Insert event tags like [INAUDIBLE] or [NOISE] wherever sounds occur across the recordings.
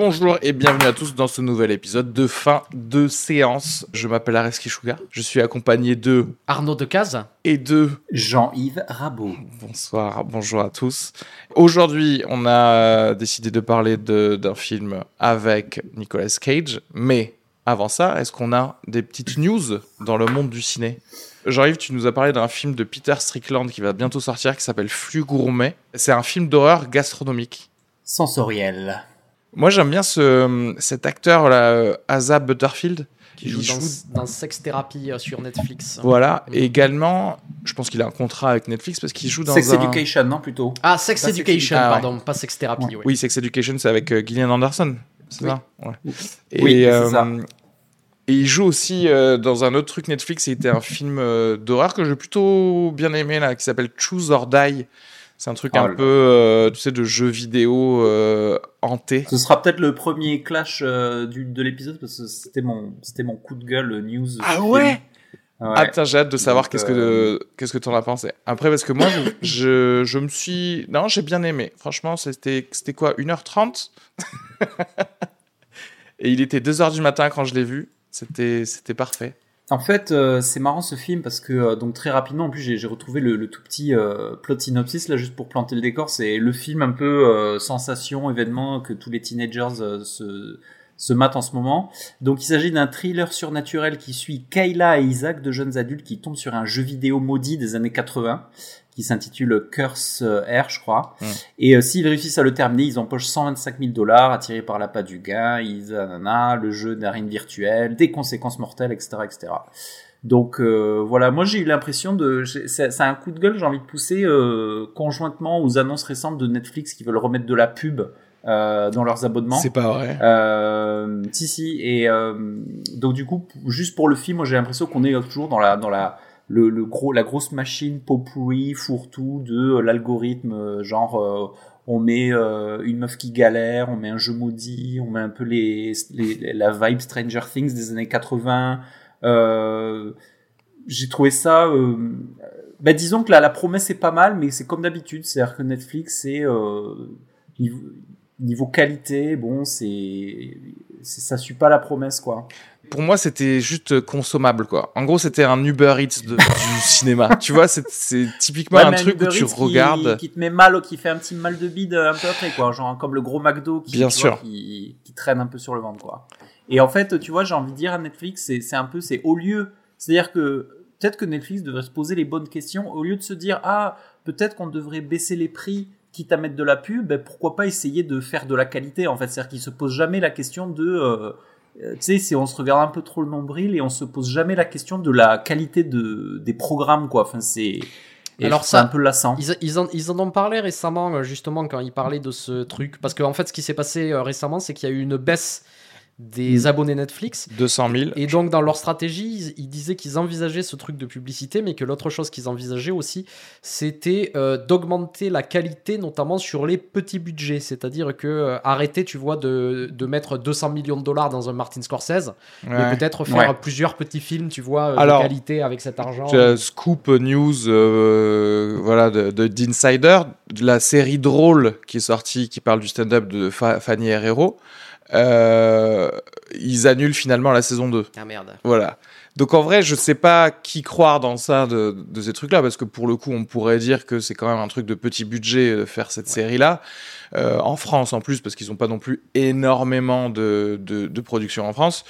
Bonjour et bienvenue à tous dans ce nouvel épisode de fin de séance. Je m'appelle Areski Sugar. Je suis accompagné de Arnaud Decaze et de Jean-Yves Rabot. Bonsoir, bonjour à tous. Aujourd'hui, on a décidé de parler de- d'un film avec Nicolas Cage, mais avant ça, est-ce qu'on a des petites news dans le monde du ciné? Jean-Yves, tu nous as parlé d'un film de Peter Strickland qui va bientôt sortir qui s'appelle Flux Gourmet. C'est un film d'horreur gastronomique. Sensoriel. Moi, j'aime bien ce, cet acteur là, euh, Asa Butterfield, qui joue dans, dans Sex Therapy euh, sur Netflix. Voilà. Et également, je pense qu'il a un contrat avec Netflix parce qu'il joue dans Sex un. Education, non, plutôt Ah, Sex Pas Sex Education. Ah, ouais. pardon, pas Sex Therapy. Ouais. oui. Oui, Sex Education, c'est avec euh, Gillian Anderson. C'est Oui. ça ouais. Et, Oui, c'est euh, ça. Et il joue aussi euh, dans un autre truc Netflix. C'était un film euh, d'horreur que j'ai plutôt bien aimé là, qui s'appelle Choose or Die. C'est un truc Oh un peu, euh, tu sais, de jeu vidéo euh, hanté. Ce sera peut-être le premier clash euh, du, de l'épisode parce que c'était mon, c'était mon coup de gueule news. Ah film. ouais Ouais. Ah putain, j'ai hâte de savoir qu'est-ce que euh, qu'est-ce que t'en as pensé. Après, parce que moi, [COUGHS] je, je me suis, non, j'ai bien aimé. Franchement, c'était c'était quoi, 1h30 [LAUGHS] Et il était 2h du matin quand je l'ai vu. C'était c'était parfait. En fait, euh, c'est marrant ce film parce que euh, donc très rapidement, en plus j'ai retrouvé le, le tout petit euh, plot synopsis là juste pour planter le décor. C'est le film un peu euh, sensation, événement que tous les teenagers euh, se se matent en ce moment. Donc il s'agit d'un thriller surnaturel qui suit Kayla et Isaac, deux jeunes adultes qui tombent sur un jeu vidéo maudit des années 80 qui s'intitule Curse euh, Air, je crois. Et euh, s'ils réussissent à le terminer, ils empochent 125 000 dollars attirés par l'appât du gain, ils, nanana, le jeu d'arène virtuelle, des conséquences mortelles, etc., etc. Donc euh, voilà, moi j'ai eu l'impression de, c'est un coup de gueule, j'ai envie de pousser euh, conjointement aux annonces récentes de Netflix qui veulent remettre de la pub euh, dans leurs abonnements. C'est pas vrai. Euh, si si et euh, donc du coup juste pour le film moi j'ai l'impression qu'on est toujours dans la dans la le, le gros la grosse machine pot-pourri fourre-tout de euh, l'algorithme euh, genre euh, on met euh, une meuf qui galère on met un jeu maudit on met un peu les, les la vibe Stranger Things des années 80 euh, j'ai trouvé ça euh, bah disons que la, la promesse est pas mal mais c'est comme d'habitude c'est-à-dire que Netflix c'est niveau, niveau qualité bon c'est- ça suit pas la promesse quoi Pour moi, c'était juste consommable, quoi. En gros, c'était un Uber Eats de- [LAUGHS] du cinéma. Tu vois, c'est typiquement Ouais, un truc où Uber tu Eats qui- regardes. qui, te met mal qui fait un petit mal de bide un peu après quoi genre comme le gros McDo qui, Bien tu sûr. vois, qui, qui traîne un peu sur le ventre quoi et en fait tu vois j'ai envie de dire à Netflix c'est un peu c'est au lieu c'est à dire que peut-être que Netflix devrait se poser les bonnes questions au lieu de se dire ah peut-être qu'on devrait baisser les prix quitte à mettre de la pub ben, pourquoi pas essayer de faire de la qualité en fait c'est à dire qu'ils se posent jamais la question de euh, tu sais, on se regarde un peu trop le nombril et on se pose jamais la question de la qualité de, des programmes, quoi. Enfin, c'est, et Alors c'est ça, un peu lassant. Ils, ils en, ils en ont parlé récemment, euh, justement, quand ils parlaient de ce truc. Parce qu'en fait, ce qui s'est passé euh, récemment, c'est qu'il y a eu une baisse des Mm. abonnés Netflix. 200 000. Et donc, dans leur stratégie, ils, ils disaient qu'ils envisageaient ce truc de publicité, mais que l'autre chose qu'ils envisageaient aussi, c'était euh, d'augmenter la qualité, notamment sur les petits budgets. C'est-à-dire que euh, arrêter, tu vois, de, de mettre 200 millions de dollars dans un Martin Scorsese, mais peut-être faire Ouais. plusieurs petits films, tu vois, euh, Alors, de qualité avec cet argent. Scoop News, voilà, de, de- d'Insider, de la série drôle qui est sortie, qui parle du stand-up de Fa- Fanny Herrero. Euh, ils annulent finalement la saison 2. Ah merde. Voilà. Donc en vrai, je sais pas qui croire dans ça de, de ces trucs-là, parce que pour le coup, on pourrait dire que c'est quand même un truc de petit budget de faire cette série-là. Euh, en France en plus, parce qu'ils n'ont pas non plus énormément de, de, de production en France.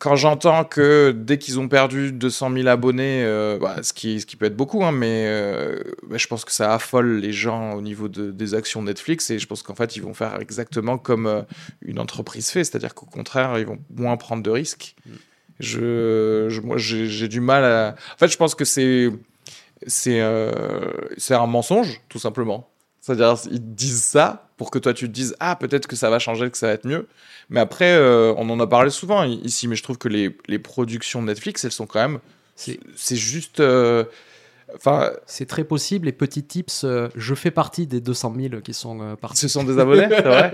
Quand j'entends que dès qu'ils ont perdu 200 000 abonnés, euh, bah, ce, qui, peut être beaucoup, hein, mais euh, bah, je pense que ça affole les gens au niveau de, des actions Netflix et je pense qu'en fait, ils vont faire exactement comme euh, une entreprise fait, c'est-à-dire qu'au contraire, ils vont moins prendre de risques. Je, moi, j'ai du mal à. En fait, je pense que c'est un mensonge, tout simplement. C'est-à-dire, ils disent ça pour que toi tu te dises ah peut-être que ça va changer, que ça va être mieux. Mais après, euh, on en a parlé souvent ici, mais je trouve que les, les productions de Netflix, elles sont quand même. C'est- juste. euh, Enfin, C'est très possible. Et petit tips, euh, je fais partie des 200 000 qui sont euh, partis. ce sont des abonnés, c'est vrai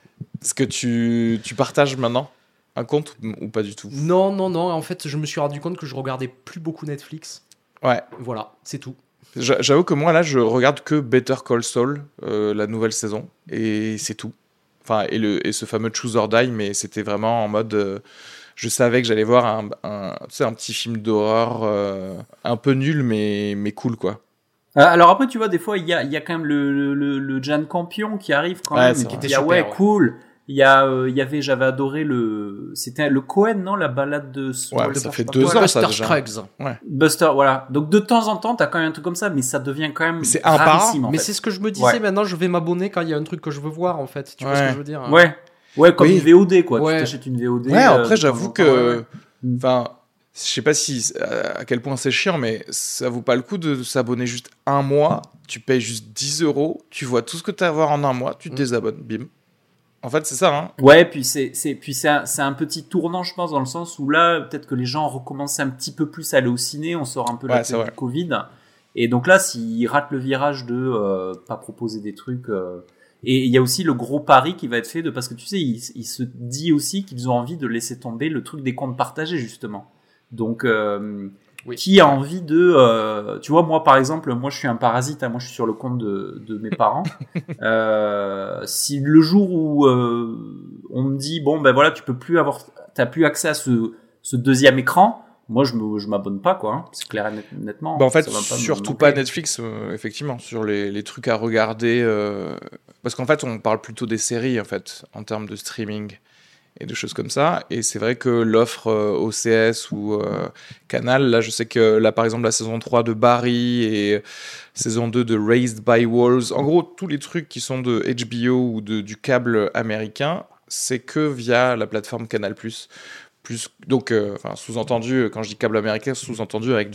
[LAUGHS] Est-ce que tu, tu partages maintenant un compte ou ou pas du tout? Non, non, non. En fait, je me suis rendu compte que je regardais plus beaucoup Netflix. Ouais. Voilà, c'est tout. J'a- J'avoue que moi, là, je regarde que Better Call Saul, euh, la nouvelle saison, et c'est tout. Enfin, et, le, et ce fameux Choose or Die, mais c'était vraiment en mode. euh, je savais que j'allais voir un, un, tu sais, un petit film d'horreur euh, un peu nul, mais, mais cool, quoi. Alors après, tu vois, des fois, il y a, il y a quand même le, le, le, Jan Campion qui arrive quand Ouais, même. qui était ah ouais. cool. Il y a, euh, il y avait, j'avais adoré le, c'était le Cohen, non, la balade de. Ouais, ça fait deux quoi. ans, ça, Buster déjà. Scruggs. Buster, voilà. Donc de temps en temps, t'as quand même un truc comme ça, mais ça devient quand même Mais c'est un par en Mais fait. c'est ce que je me disais. Ouais. Maintenant, je vais m'abonner quand il y a un truc que je veux voir, en fait. Tu vois ce que je veux dire hein Ouais. Ouais, comme Oui. une VOD, quoi. Ouais. Tu t'achètes une VOD. Ouais, euh, après, j'avoue que. Mm. Enfin, je sais pas si à quel point c'est chiant, mais ça vaut pas le coup de s'abonner juste un mois. Tu payes juste 10 euros, tu vois tout ce que tu as à voir en un mois, tu te Mm. désabonnes, bim. En fait, c'est ça, hein. Ouais, puis c'est c'est puis c'est un, c'est un petit tournant, je pense, dans le sens où là, peut-être que les gens recommencent un petit peu plus à aller au ciné, on sort un peu de Ouais, la du Covid, et donc là, s'ils ratent le virage de euh, pas proposer des trucs, euh, et il y a aussi le gros pari qui va être fait de parce que tu sais, il, il se dit aussi qu'ils ont envie de laisser tomber le truc des comptes partagés justement. Donc euh, Oui. qui a envie de, euh, tu vois, moi par exemple, moi je suis un parasite, hein, moi je suis sur le compte de, de mes parents. [LAUGHS] Euh, si le jour où euh, on me dit bon ben voilà tu peux plus avoir t'as plus accès à ce, ce deuxième écran moi je me je m'abonne pas quoi hein. c'est clair et net- nettement Bah, en fait, pas surtout pas Netflix, effectivement, sur les, les trucs à regarder. parce qu'en fait, on parle plutôt des séries, en fait, en termes de streaming et de choses comme ça. Et c'est vrai que l'offre euh, OCS ou euh, Canal, là, je sais que là, par exemple, la saison 3 de Barry et saison 2 de Raised by Wolves, en gros, tous les trucs qui sont de HBO ou de, du câble américain, c'est que via la plateforme Canal+. Donc, euh, sous-entendu, quand je dis câble américain, sous-entendu avec,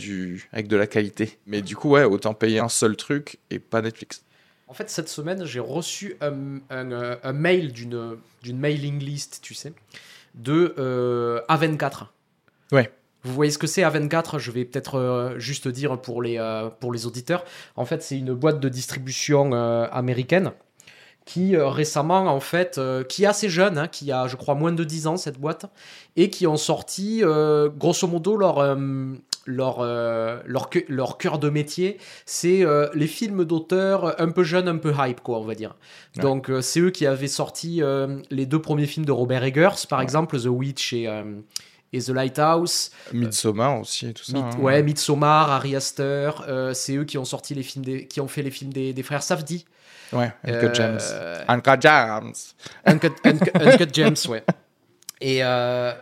avec de la qualité. Mais du coup, ouais, autant payer un seul truc et pas Netflix. En fait, cette semaine, j'ai reçu un, un, euh, un mail d'une mailing list, tu sais, de euh, A24. Ouais. Vous voyez ce que c'est A24 Je vais peut-être euh, juste dire pour les, euh, pour les auditeurs. En fait, c'est une boîte de distribution américaine qui récemment, en fait, qui est assez jeune, hein, qui a, je crois, moins de 10 ans, cette boîte, et qui ont sorti, grosso modo, leur, leur, euh, leur, cœur de métier, c'est euh, les films d'auteurs un peu jeunes, un peu hype, quoi, on va dire. Ouais. Donc, euh, c'est eux qui avaient sorti euh, les deux premiers films de Robert Eggers, par Ouais. exemple, The Witch et, euh, et The Lighthouse. Midsommar aussi et tout ça. Mid- hein. Ouais, Midsommar, Ari Aster, euh, c'est eux qui ont sorti les films des, qui ont fait les films des, des frères Safdie. Ouais, Uncut Euh, James. Uncut James. Uncut, Uncut- Uncut Gems, ouais. [LAUGHS] Et, euh,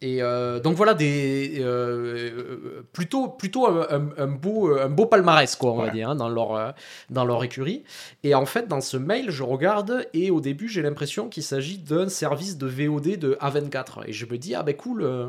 et euh, donc voilà, des, euh, euh, plutôt, plutôt un, beau, un beau palmarès, quoi, on va dire, hein, dans, leur, dans leur écurie. Et en fait, dans ce mail, je regarde et au début, j'ai l'impression qu'il s'agit d'un service de VOD de A24. Et je me dis, ah ben cool. euh,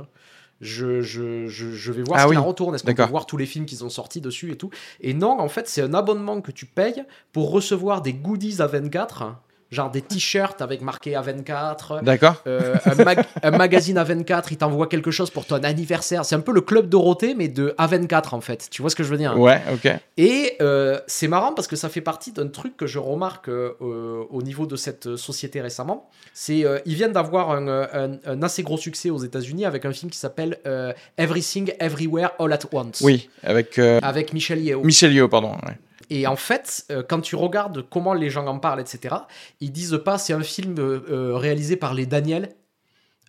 je, je, je, je vais voir Ah ce oui, qu'il en retourne. Est-ce qu'on peut voir tous les films qu'ils ont sortis dessus et tout? Et non, en fait, c'est un abonnement que tu payes pour recevoir des goodies à 24, genre des t-shirts avec marqué A24, D'accord euh, un, mag- un magazine A24, il t'envoie quelque chose pour ton anniversaire. C'est un peu le club Dorothée, mais de A24 en fait. Tu vois ce que je veux dire Ouais, ok. Et euh, c'est marrant parce que ça fait partie d'un truc que je remarque euh, au niveau de cette société récemment. C'est ils viennent d'avoir un, un- un assez gros succès aux États-Unis avec un film qui s'appelle Everything Everywhere All at Once. Oui, avec Avec Michel Yeo. Michel Yeoh, pardon. ouais. Et en fait, euh, quand tu regardes comment les gens en parlent, etc., ils disent pas c'est un film euh, euh, réalisé par les Daniel.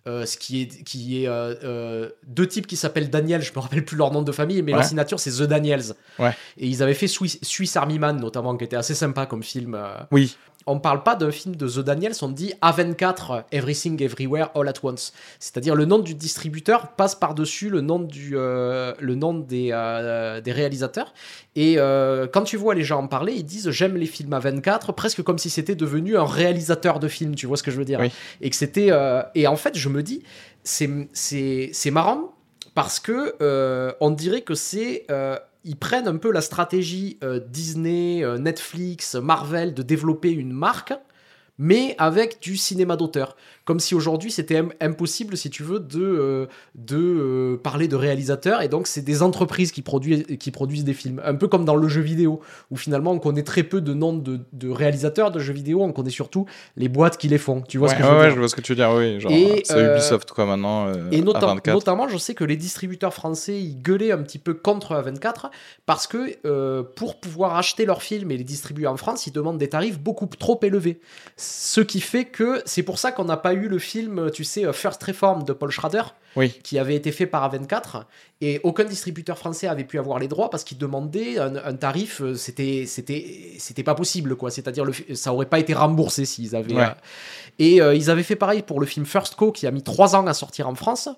euh, ce qui est, qui est euh, euh, deux types qui s'appellent Daniel, je me rappelle plus leur nom de famille, mais Ouais. leur signature c'est The Daniels. Ouais. Et ils avaient fait Swiss, Swiss Army Man notamment, qui était assez sympa comme film. Oui. On parle pas d'un film de The Daniels, on dit A24 Everything Everywhere All at Once. C'est-à-dire le nom du distributeur passe par-dessus le nom, du, euh, le nom des, euh, des réalisateurs. Et euh, quand tu vois les gens en parler, ils disent j'aime les films A24, presque comme si c'était devenu un réalisateur de films, tu vois ce que je veux dire? Oui. Et que c'était. et en fait, je me dis, c'est- marrant parce que on dirait que c'est. Ils prennent un peu la stratégie euh, Disney, euh, Netflix, Marvel de développer une marque, mais avec du cinéma d'auteur. Comme si aujourd'hui c'était im- impossible, si tu veux, de, euh, de euh, parler de réalisateurs. Et donc c'est des entreprises qui produisent, qui produisent des films. Un peu comme dans le jeu vidéo, où finalement on connaît très peu de noms de, de réalisateurs de jeux vidéo, on connaît surtout les boîtes qui les font. Tu vois ouais, ce que je ouais, veux ouais, dire je vois ce que tu veux dire, oui. Genre, Et, c'est euh, Ubisoft, quoi, maintenant. et nota- à 24. notamment, je sais que les distributeurs français, ils gueulaient un petit peu contre A24 parce que euh, pour pouvoir acheter leurs films et les distribuer en France, ils demandent des tarifs beaucoup trop élevés. Ce qui fait que c'est pour ça qu'on n'a pas eu le film, tu sais, euh, First Reform de Paul Schrader, Oui. qui avait été fait par A24 et aucun distributeur français avait pu avoir les droits parce qu'il demandait un, un tarif, euh, c'était c'était c'était pas possible quoi. C'est-à-dire le ça aurait pas été remboursé s'ils avaient. Ouais. euh, et euh, ils avaient fait pareil pour le film First Co qui a mis trois ans à sortir en France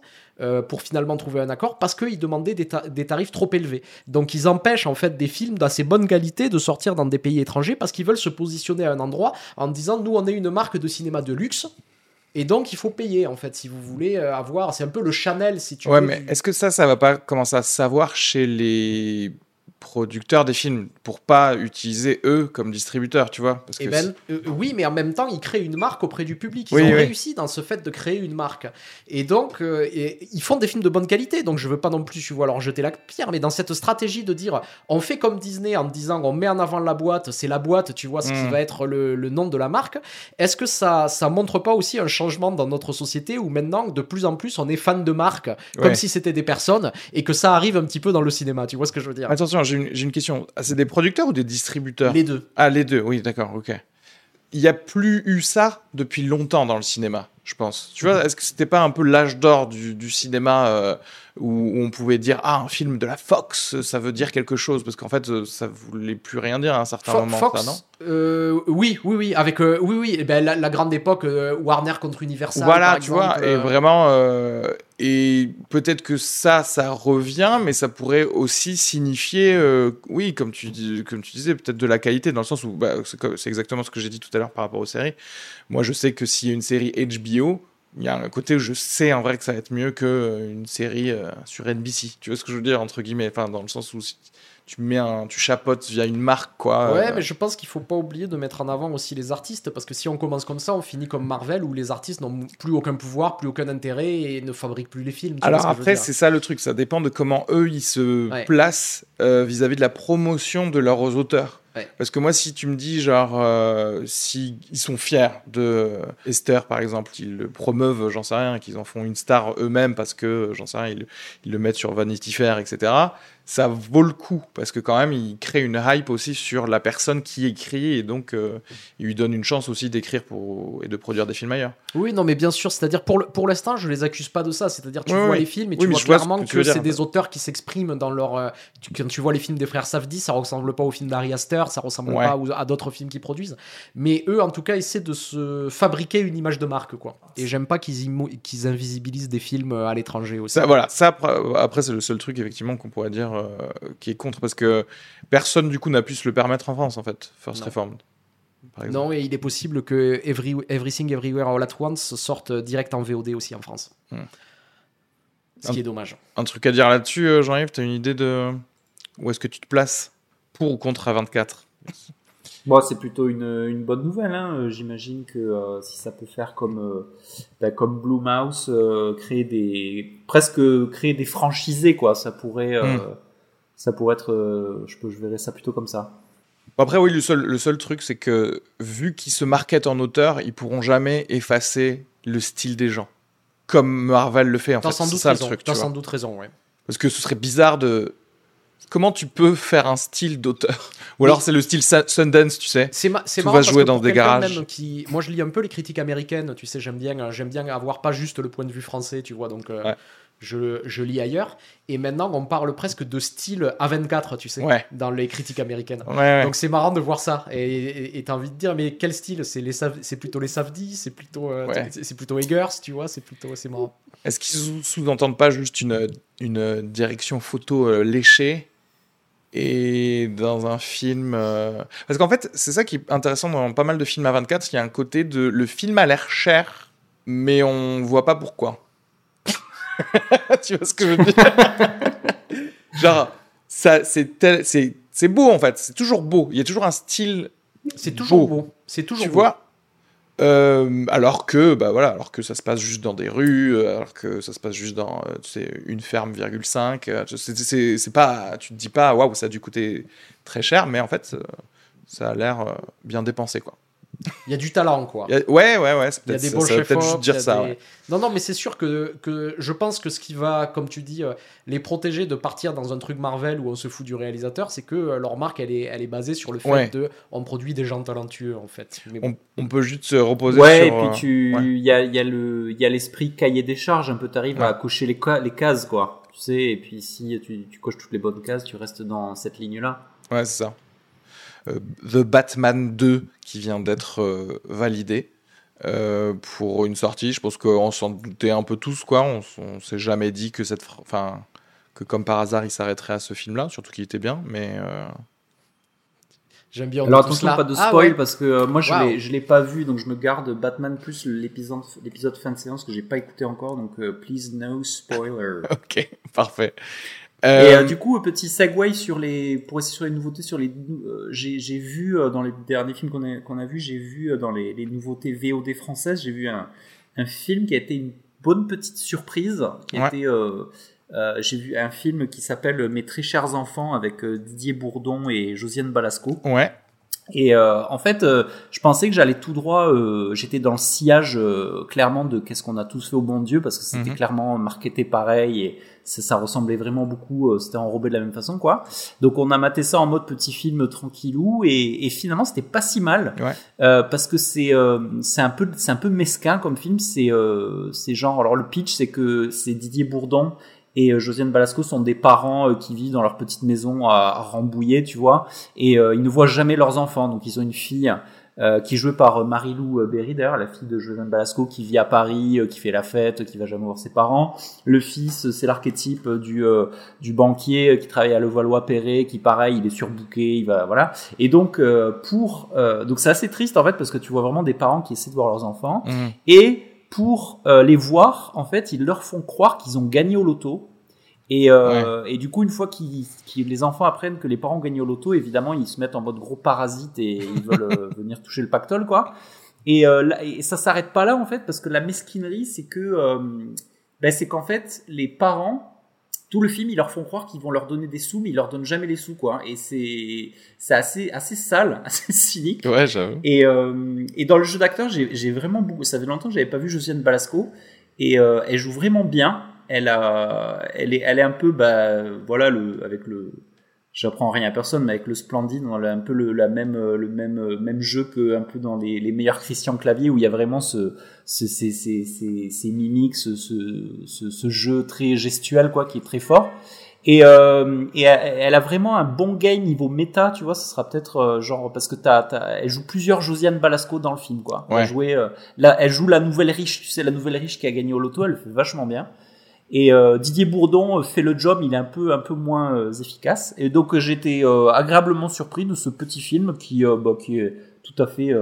euh, pour finalement trouver un accord parce qu'ils demandaient des, ta- des tarifs trop élevés. Donc ils empêchent en fait des films d'assez bonne qualité de sortir dans des pays étrangers parce qu'ils veulent se positionner à un endroit en disant nous on est une marque de cinéma de luxe. Et donc, il faut payer, en fait, si vous voulez euh, avoir. C'est un peu le Chanel, si tu Ouais, veux. mais du- est-ce que ça, ça va pas commencer à savoir chez les producteurs des films pour pas utiliser eux comme distributeurs, tu vois Parce que ben, euh, oui, mais en même temps, ils créent une marque auprès du public. Ils Oui, ont oui. réussi dans ce fait de créer une marque. Et donc, euh, et- ils font des films de bonne qualité. Donc, je veux pas non plus, tu vois, leur jeter la pierre. Mais dans cette stratégie de dire, on fait comme Disney en disant, on met en avant la boîte, c'est la boîte, tu vois, ce qui Mm. va être le, le nom de la marque. Est-ce que ça, ça montre pas aussi un changement dans notre société où maintenant, de plus en plus, on est fan de marques, comme si c'était des personnes, et que ça arrive un petit peu dans le cinéma. Tu vois ce que je veux dire? Attention, j'ai une, question. Ah, C'est des producteurs ou des distributeurs? Les deux. Ah, les deux, oui, d'accord, ok. Il n'y a plus eu ça depuis longtemps dans le cinéma, je pense. Tu vois, est-ce que c'était pas un peu l'âge d'or du, du cinéma euh, où, où on pouvait dire Ah, un film de la Fox, ça veut dire quelque chose? Parce qu'en fait, euh, ça voulait plus rien dire à un certain Fo- moment, Fox, ça, non? euh, oui, oui, oui, avec euh, oui, oui, eh ben, la, la grande époque Warner contre Universal. Voilà, par tu exemple, vois, et vraiment, et peut-être que ça, ça revient, mais ça pourrait aussi signifier, euh, oui, comme tu, disais, peut-être de la qualité, dans le sens où bah, c'est exactement ce que j'ai dit tout à l'heure par rapport aux séries. Moi, je sais que s'il y a une série HBO, il y a un côté où je sais en vrai que ça va être mieux qu'une série euh, sur NBC. Tu vois ce que je veux dire, entre guillemets, enfin, dans le sens où tu mets un, tu chapotes via une marque, quoi. Ouais, euh, mais je pense qu'il faut pas oublier de mettre en avant aussi les artistes, parce que si on commence comme ça, on finit comme Marvel, où les artistes n'ont plus aucun pouvoir, plus aucun intérêt et ne fabriquent plus les films. Alors après, c'est ça le truc, ça dépend de comment eux ils se Ouais. placent euh, vis-à-vis de la promotion de leurs auteurs. Ouais. Parce que moi, si tu me dis, genre, euh, si ils sont fiers de Esther, par exemple, qu'ils le promeuvent, j'en sais rien, qu'ils en font une star eux-mêmes parce que, j'en sais rien, ils le mettent sur Vanity Fair, etc., ça vaut le coup. Parce que quand même, ils créent une hype aussi sur la personne qui écrit et donc euh, ils lui donnent une chance aussi d'écrire pour... et de produire des films ailleurs. Oui, non, mais bien sûr, c'est-à-dire pour le- pour l'instant, je les accuse pas de ça. C'est-à-dire, tu vois les films et tu vois je vois ce clairement que c'est des auteurs qui s'expriment dans leur. euh, tu- quand tu vois les films des frères Safdie, ça ressemble pas aux films d'Ari Aster, ça ressemble Ouais. pas aux- à d'autres films qu'ils produisent. Mais eux, en tout cas, essaient de se fabriquer une image de marque, quoi. Et j'aime pas qu'ils qu'ils invisibilisent des films euh, à l'étranger aussi. Ça, voilà, ça après, après, c'est le seul truc effectivement qu'on pourrait dire euh, qui est contre parce que personne du coup n'a pu se le permettre en France en fait, First Non. Reformed. Par exemple. Non, et il est possible que Every- Everything Everywhere All At Once sorte direct en VOD aussi en France. Hmm. Ce qui est dommage. Un truc à dire là-dessus, euh, Jean-Yves, t'as une idée de où est-ce que tu te places pour ou contre A24 Bon, c'est plutôt une, une bonne nouvelle. Hein. Euh, J'imagine que euh, si ça peut faire comme euh, bah, comme Blue Mouse, euh, créer des presque créer des franchisés, quoi. Ça pourrait, euh, Mm. Ça pourrait être. euh, je peux, je verrais ça plutôt comme ça. Après, oui, le seul, le seul truc, c'est que vu qu'ils se marketent en auteur, ils pourront jamais effacer le style des gens. Comme Marvel le fait, en fait. sans C'est doute ça le raison. truc, tu T'as vois. sans doute raison, ouais. Parce que ce serait bizarre de. Comment tu peux faire un style d'auteur Ou alors c'est le style Sundance, tu sais C'est ma- Tout marrant va parce jouer que dans des garages. même Qui... Moi, je lis un peu les critiques américaines, tu sais, j'aime bien, j'aime bien avoir pas juste le point de vue français, tu vois, donc euh, Ouais. je, je lis ailleurs. Et maintenant, on parle presque de style A24, tu sais, Ouais. dans les critiques américaines. Ouais. Donc c'est marrant de voir ça. Et- t'as envie de dire, mais quel style? C'est les Sav- c'est plutôt les Safdie, c'est plutôt, euh, c'est plutôt Eggers, tu vois, c'est plutôt, c'est marrant. Est-ce qu'ils sous- sous-entendent pas juste une, une direction photo euh, léchée? Et dans un film euh, Parce qu'en fait, c'est ça qui est intéressant dans pas mal de films à 24, il y a un côté de le film a l'air cher, mais on voit pas pourquoi. [LAUGHS] tu vois ce que je veux dire? [LAUGHS] Genre, ça, c'est tel- c'est c'est beau en fait, c'est toujours beau. Il y a toujours un style C'est toujours Beau. beau. C'est toujours tu beau. vois Euh, alors que bah voilà alors que ça se passe juste dans des rues euh, alors que ça se passe juste dans euh, tu une ferme virgule 5 euh, c'est- pas tu te dis pas waouh ça a dû coûter très cher mais en fait ça a l'air bien dépensé quoi Il y a du talent, quoi. A- ouais ouais ouais c'est Il y a peut-être des ça, bons ça chefs peut-être juste dire ça ouais. Non, non, mais c'est sûr que, que je pense que ce qui va, comme tu dis, euh, les protéger de partir dans un truc Marvel où on se fout du réalisateur, c'est que euh, leur marque, elle est, elle est basée sur le fait Ouais. de on produit des gens talentueux, en fait. Mais bon. on, on peut juste se reposer Ouais, sur et puis euh, tu, ouais. il y a, il y a le, il y a l'esprit cahier des charges. Un peu, t'arrives à Ouais. cocher les, les cases, quoi. Tu sais, et puis si tu, tu coches toutes les bonnes cases, tu restes dans cette ligne-là. Ouais, c'est ça. Euh, The Batman 2 qui vient d'être euh, validé euh, pour une sortie. Je pense qu'on s'en doutait un peu tous, quoi. On, on s'est jamais dit que cette, enfin, que comme par hasard il s'arrêterait à ce film-là, surtout qu'il était bien. Mais euh, J'aime bien. Alors attention, là. pas de Ah spoil ouais. parce que euh, moi je Waouh. l'ai, je l'ai pas vu, donc je me garde Batman plus l'épisode, l'épisode fin de séance que j'ai pas écouté encore, donc euh, please no spoiler. [LAUGHS] ok, parfait. Et Euh, euh, du coup, petit segue sur les, pour rester sur les nouveautés, sur les, euh, j'ai, j'ai vu euh, dans les derniers films qu'on a, qu'on a vu, j'ai vu euh, dans les, les nouveautés VOD françaises, j'ai vu un, un film qui a été une bonne petite surprise, qui a Ouais. été, euh, euh, j'ai vu un film qui s'appelle Mes très chers enfants avec euh, Didier Bourdon et Josiane Balasco. ouais, Et euh, en fait, euh, je pensais que j'allais tout droit. euh, J'étais dans le sillage euh, clairement de qu'est-ce qu'on a tous fait au bon Dieu parce que c'était Mhm. clairement marketé pareil et ça, ça ressemblait vraiment beaucoup. euh, c'était enrobé de la même façon, quoi. Donc on a maté ça en mode petit film tranquillou et, et finalement c'était pas si mal Ouais. euh, parce que c'est euh, c'est un peu c'est un peu mesquin comme film. C'est euh, c'est genre alors le pitch c'est que c'est Didier Bourdon et euh, Josiane Balasco sont des parents euh, qui vivent dans leur petite maison à, à Rambouillet, tu vois, et euh, ils ne voient jamais leurs enfants. Donc ils ont une fille euh, qui est jouée par Marie-Lou Berry, d'ailleurs, la fille de Josiane Balasco, qui vit à Paris, euh, qui fait la fête, qui va jamais voir ses parents. Le fils, c'est l'archétype du euh, du banquier euh, qui travaille à Levallois-Perret, qui pareil, il est surbooké, il va voilà. Et donc euh, pour euh, donc c'est assez triste en fait parce que tu vois vraiment des parents qui essaient de voir leurs enfants. Mhm. Et pour euh, les voir, en fait, ils leur font croire qu'ils ont gagné au loto. Et, euh, et du coup, une fois qu'ils, les enfants apprennent que les parents ont gagné au loto, évidemment, ils se mettent en mode gros parasite et ils veulent euh, [LAUGHS] venir toucher le pactole, quoi. Et, euh, là- et ça s'arrête pas là, en fait, parce que la mesquinerie, c'est que, euh, ben, c'est qu'en fait, les parents, tout le film, ils leur font croire qu'ils vont leur donner des sous, mais ils leur donnent jamais les sous, quoi. Et c'est, c'est assez, assez sale, [LAUGHS] assez cynique. ouais, j'avoue. Et, euh, et dans le jeu d'acteur, j'ai vraiment beaucoup. Ça fait longtemps que j'avais pas vu Josiane Balasco et euh, elle joue vraiment bien. Elle a, elle est, elle est un peu, bah, voilà, le, avec le, j'apprends rien à personne, mais avec le Splendide, on a un peu le, la même, euh, le même, euh, même jeu que un peu dans les, les meilleurs Christian Clavier où il y a vraiment ce, ce ces, ces, ces, ces mimiques, ce, ce, ce, jeu très gestuel quoi, qui est très fort. Et, euh, et elle, elle a vraiment un bon gain niveau méta, tu vois, ce sera peut-être euh, genre parce que t'as, t'as, elle joue plusieurs Josiane Balasco dans le film, quoi. Elle, Ouais. joué, euh, là, elle joue la nouvelle riche, tu sais, la nouvelle riche qui a gagné au loto, elle le fait vachement bien. Et euh, Didier Bourdon euh, fait le job, il est un peu un peu moins euh, efficace. Et donc j'étais agréablement surpris de ce petit film qui, bah, qui est tout à fait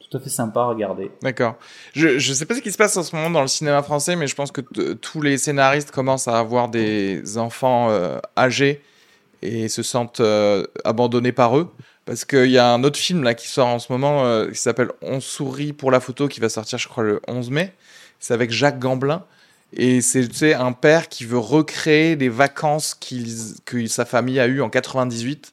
tout à fait sympa à regarder. D'accord. Je, je sais pas ce qui se passe en ce moment dans le cinéma français, mais je pense que tous les scénaristes commencent à avoir des enfants âgés et se sentent abandonnés par eux. Parce qu'il y a un autre film là qui sort en ce moment qui s'appelle On sourit pour la photo qui va sortir, je crois, le 11 mai. C'est avec Jacques Gamblin. Et c'est un père qui veut recréer les vacances qu'il que sa famille a eues en 98.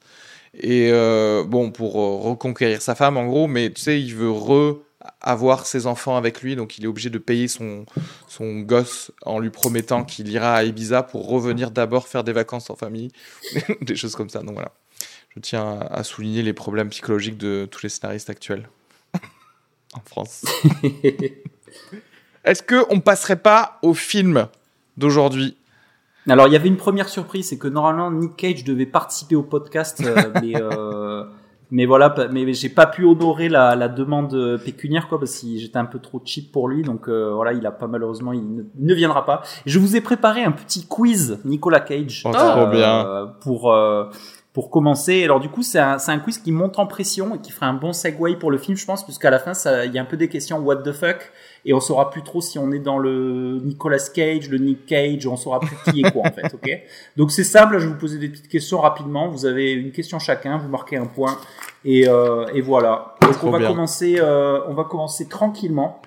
Et euh, bon, pour euh, reconquérir sa femme en gros, mais tu sais, il veut re avoir ses enfants avec lui, donc il est obligé de payer son, son gosse en lui promettant qu'il ira à Ibiza pour revenir d'abord faire des vacances en famille, [LAUGHS] des choses comme ça. Donc voilà, je tiens à souligner les problèmes psychologiques de tous les scénaristes actuels [LAUGHS] en France. [LAUGHS] Est-ce que on passerait pas au film d'aujourd'hui? Alors il y avait une première surprise, c'est que normalement Nick Cage devait participer au podcast, euh, [LAUGHS] mais euh, mais voilà, mais j'ai pas pu honorer la, la demande pécuniaire quoi parce que j'étais un peu trop cheap pour lui, donc euh, voilà, il a pas malheureusement, il ne, viendra pas. Je vous ai préparé un petit quiz Nicolas Cage oh, trop bien. pour pour commencer. Alors du coup, c'est un, un, quiz qui monte en pression et qui fera un bon segue pour le film, je pense, puisqu'à la fin, il y a un peu des questions what the fuck? Et on saura plus trop si on est dans le Nicolas Cage, le Nick Cage, on saura plus qui est quoi en fait, ok? Donc c'est simple, je vais vous poser des petites questions rapidement. Vous avez une question chacun, vous marquez un point et, euh, et voilà. Donc on va commencer, euh, on va commencer tranquillement.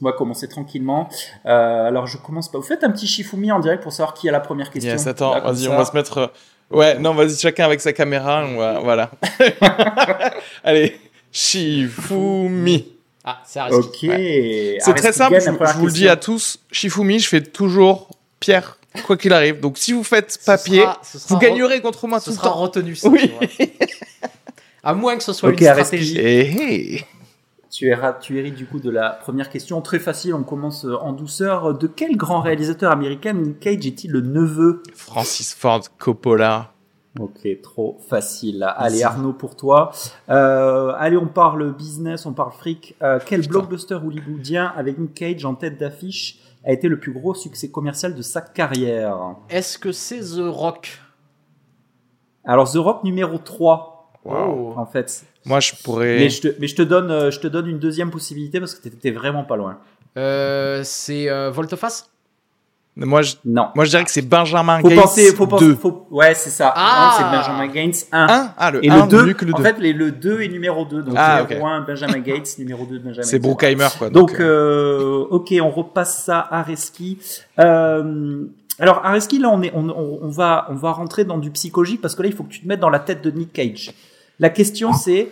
On va commencer tranquillement. Euh, alors je commence pas. Vous faites un petit Shifumi en direct pour savoir qui a la première question. Yes, attends, vas-y, on va se mettre. Euh, ouais, non, vas-y, chacun avec sa caméra. voilà. [LAUGHS] [LAUGHS] Allez, Shifumi. Ah, c'est Ok. C'est très simple, je, vous le dis à tous. Shifumi, je fais toujours pierre, quoi qu'il arrive. Donc si vous faites papier, vous gagnerez contre moi ce tout sera le temps. retenu. Ça, oui. [LAUGHS] à moins que ce soit une stratégie. Eh, tu, tu hérites du coup de la première question. Très facile, on commence en douceur. De quel grand réalisateur américain Nick Cage est-il le neveu? Francis Ford Coppola. Ok, trop facile. Allez, Arnaud, pour toi. Euh, allez, on parle business, on parle fric. Euh, quel blockbuster hollywoodien avec Nick Cage en tête d'affiche a été le plus gros succès commercial de sa carrière? Est-ce que c'est The Rock? Alors, The Rock numéro 3. Wow. En fait. Moi, je pourrais. Mais je te, mais je te, donne, euh, je te donne une deuxième possibilité parce que t'étais vraiment pas loin. Euh, c'est euh, Volteface moi je, non. moi, je dirais que c'est Benjamin faut Gaines penser, faut penser, 2. Faut... Ouais, c'est ça. Ah. c'est Benjamin Gaines 1. 1 Ah, le Et 1 le 2, mieux que le 2. en fait, les, le 2 est numéro 2. Donc, Ah, numéro 1, Benjamin Gates, numéro 2, Benjamin c'est Bruckheimer, quoi. Donc, Donc, euh, euh, ok, on repasse ça à Reski. Euh, alors, Areski, là, on, est, on, on, on, va, on va rentrer dans du psychologique parce que là, il faut que tu te mettes dans la tête de Nick Cage. La question, c'est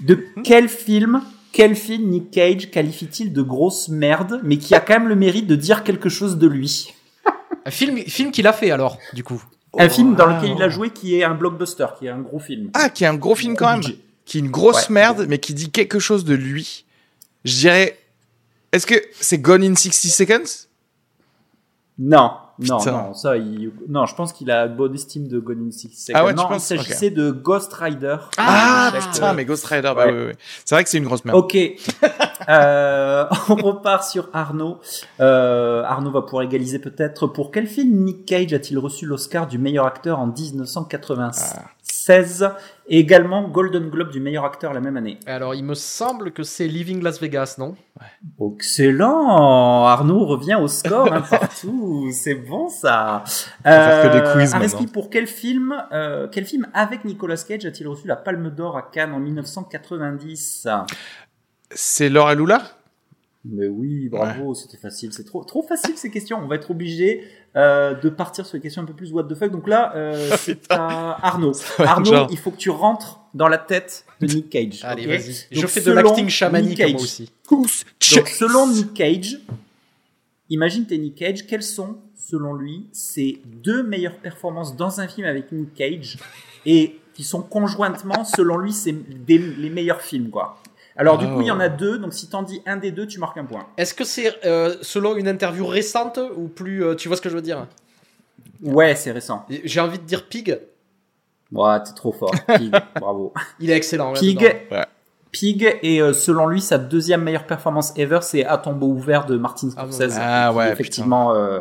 de quel film, quel film Nick Cage qualifie-t-il de grosse merde, mais qui a quand même le mérite de dire quelque chose de lui [LAUGHS] Un film, film qu'il a fait alors, du coup. Un film dans lequel il a joué qui est un blockbuster, qui est un gros film. Ah, qui est un gros film quand même. Qui est une grosse Ouais. merde, mais qui dit quelque chose de lui. Je dirais. Est-ce que c'est Gone in 60 Seconds? Non, non, Putain. non, ça, il... non, je pense qu'il a bonne estime de Gone in Six Seconds. Ah ouais, non, il s'agissait de Ghost Rider. Ah, Avec, putain, euh, mais Ghost Rider, bah ouais. oui, oui. C'est vrai que c'est une grosse merde. Ok, [LAUGHS] euh, [LAUGHS] on repart sur Arnaud. Euh, Arnaud va pouvoir égaliser peut-être. Pour quel film Nick Cage a-t-il reçu l'Oscar du meilleur acteur en 1996 et également Golden Globe du meilleur acteur la même année Alors, il me semble que c'est Living Las Vegas, non? Excellent Arnaud revient au score hein, partout, [LAUGHS] c'est bon ça. va faire que des quiz Areski, maintenant. pour quel film, euh, quel film avec Nicolas Cage a-t-il reçu la Palme d'Or à Cannes en 1990 C'est Laura Lula? Mais oui, bravo, c'était facile, c'est trop, trop facile ces questions. On va être obligé euh, de partir sur les questions un peu plus what the fuck. Donc là, euh, [LAUGHS] c'est à Arnaud. Arnaud, genre. il faut que tu rentres dans la tête de Nick Cage. Allez, vas-y. Je fais de l'acting Nick chamanique Cage, moi aussi. Donc, selon Nick Cage, imagine t'es Nick Cage, quelles sont, selon lui, ses deux meilleures performances dans un film avec Nick Cage et qui sont conjointement, selon lui, c'est des- les meilleurs films, quoi. Alors, du coup, il y en a deux, donc si t'en dis un des deux, tu marques un point. Est-ce que c'est euh, selon une interview récente ou plus. euh, tu vois ce que je veux dire? Ouais, c'est récent. J'ai envie de dire Pig. Ouais, t'es trop fort. [LAUGHS] Pig, bravo. Il est excellent. Pig. Ouais. Pig, et euh, selon lui, sa deuxième meilleure performance ever, c'est À tombeau ouvert de Martin Ah bon. Scorsese. Ah qui, ouais, effectivement, euh,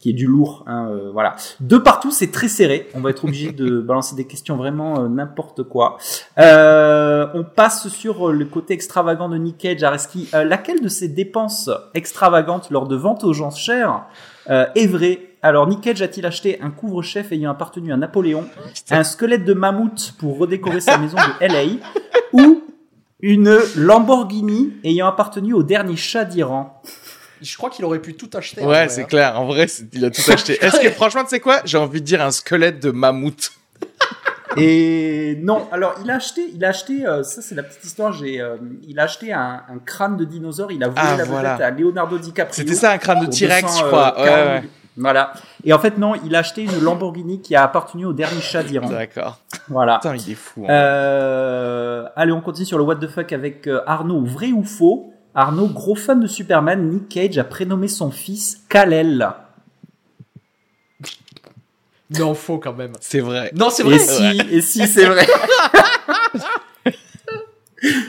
qui est du lourd. Hein, euh, voilà. De partout, c'est très serré. On va être obligé de [LAUGHS] balancer des questions vraiment euh, n'importe quoi. Euh, on passe sur euh, le côté extravagant de Nick Cage. Areski, euh, laquelle de ces dépenses extravagantes lors de vente aux gens chers euh, est vraie? Alors, Nick Cage a-t-il acheté un couvre-chef ayant appartenu à Napoléon, un squelette de mammouth pour redécorer sa maison de LA, ou une Lamborghini ayant appartenu au dernier chat d'Iran? Je crois qu'il aurait pu tout acheter. Ouais, c'est hein. clair. En vrai, il a tout acheté. [LAUGHS] Est-ce que, franchement, tu sais quoi? J'ai envie de dire un squelette de mammouth. [LAUGHS] Et non, alors il a acheté, il a acheté, euh, ça c'est la petite histoire. J'ai, euh, il a acheté un, un crâne de dinosaure. Il a volé Ah, la voilà. vedette à Leonardo DiCaprio. C'était ça un crâne de T-Rex, 200, je euh, crois. Ouais, 40 ouais. Voilà. Et en fait non, il a acheté une Lamborghini qui a appartenu au dernier chat d'Iran. D'accord. Voilà. Putain, il est fou. hein. Euh, allez, on continue sur le what the fuck avec euh, Arnaud. Vrai ou faux? Arnaud, gros fan de Superman, Nick Cage a prénommé son fils Kal-El. Non, faux quand même. C'est vrai. Non, c'est Et vrai. si, et si, c'est vrai. [LAUGHS]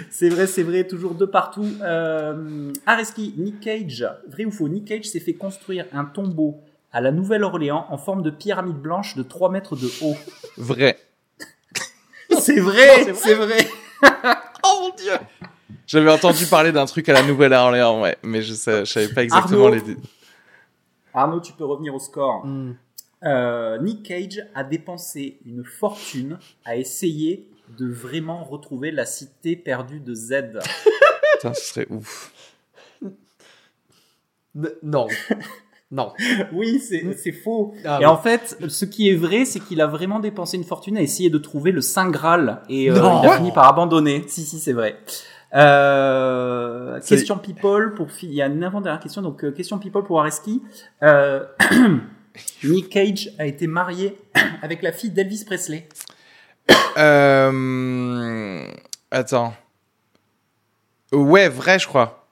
c'est vrai, c'est vrai, toujours de partout. Euh, Areski, Nick Cage, vrai ou faux Nick Cage s'est fait construire un tombeau à la Nouvelle-Orléans en forme de pyramide blanche de 3 mètres de haut. Vrai. [LAUGHS] C'est vrai, c'est vrai. [LAUGHS] Oh mon dieu J'avais entendu parler d'un truc à la Nouvelle-Orléans, ouais, mais je, sais, je savais pas exactement Arnaud. les. Arnaud, tu peux revenir au score. Hmm. Euh, Nick Cage a dépensé une fortune à essayer de vraiment retrouver la cité perdue de Z. [LAUGHS] Putain, ce serait ouf. N- Non. Non. [LAUGHS] oui, c'est c'est faux. Ah, et oui. en fait, ce qui est vrai, c'est qu'il a vraiment dépensé une fortune à essayer de trouver le Saint Graal. Et euh, il a fini par abandonner. Si, si, c'est vrai. Euh, question people pour il y a une avant-dernière question donc euh, question people pour Areski euh, [CLEARS THROAT] Nick Cage a été marié [CLEARS THROAT] avec la fille d'Elvis Presley. [COUGHS] Attends. Ouais, vrai, je crois.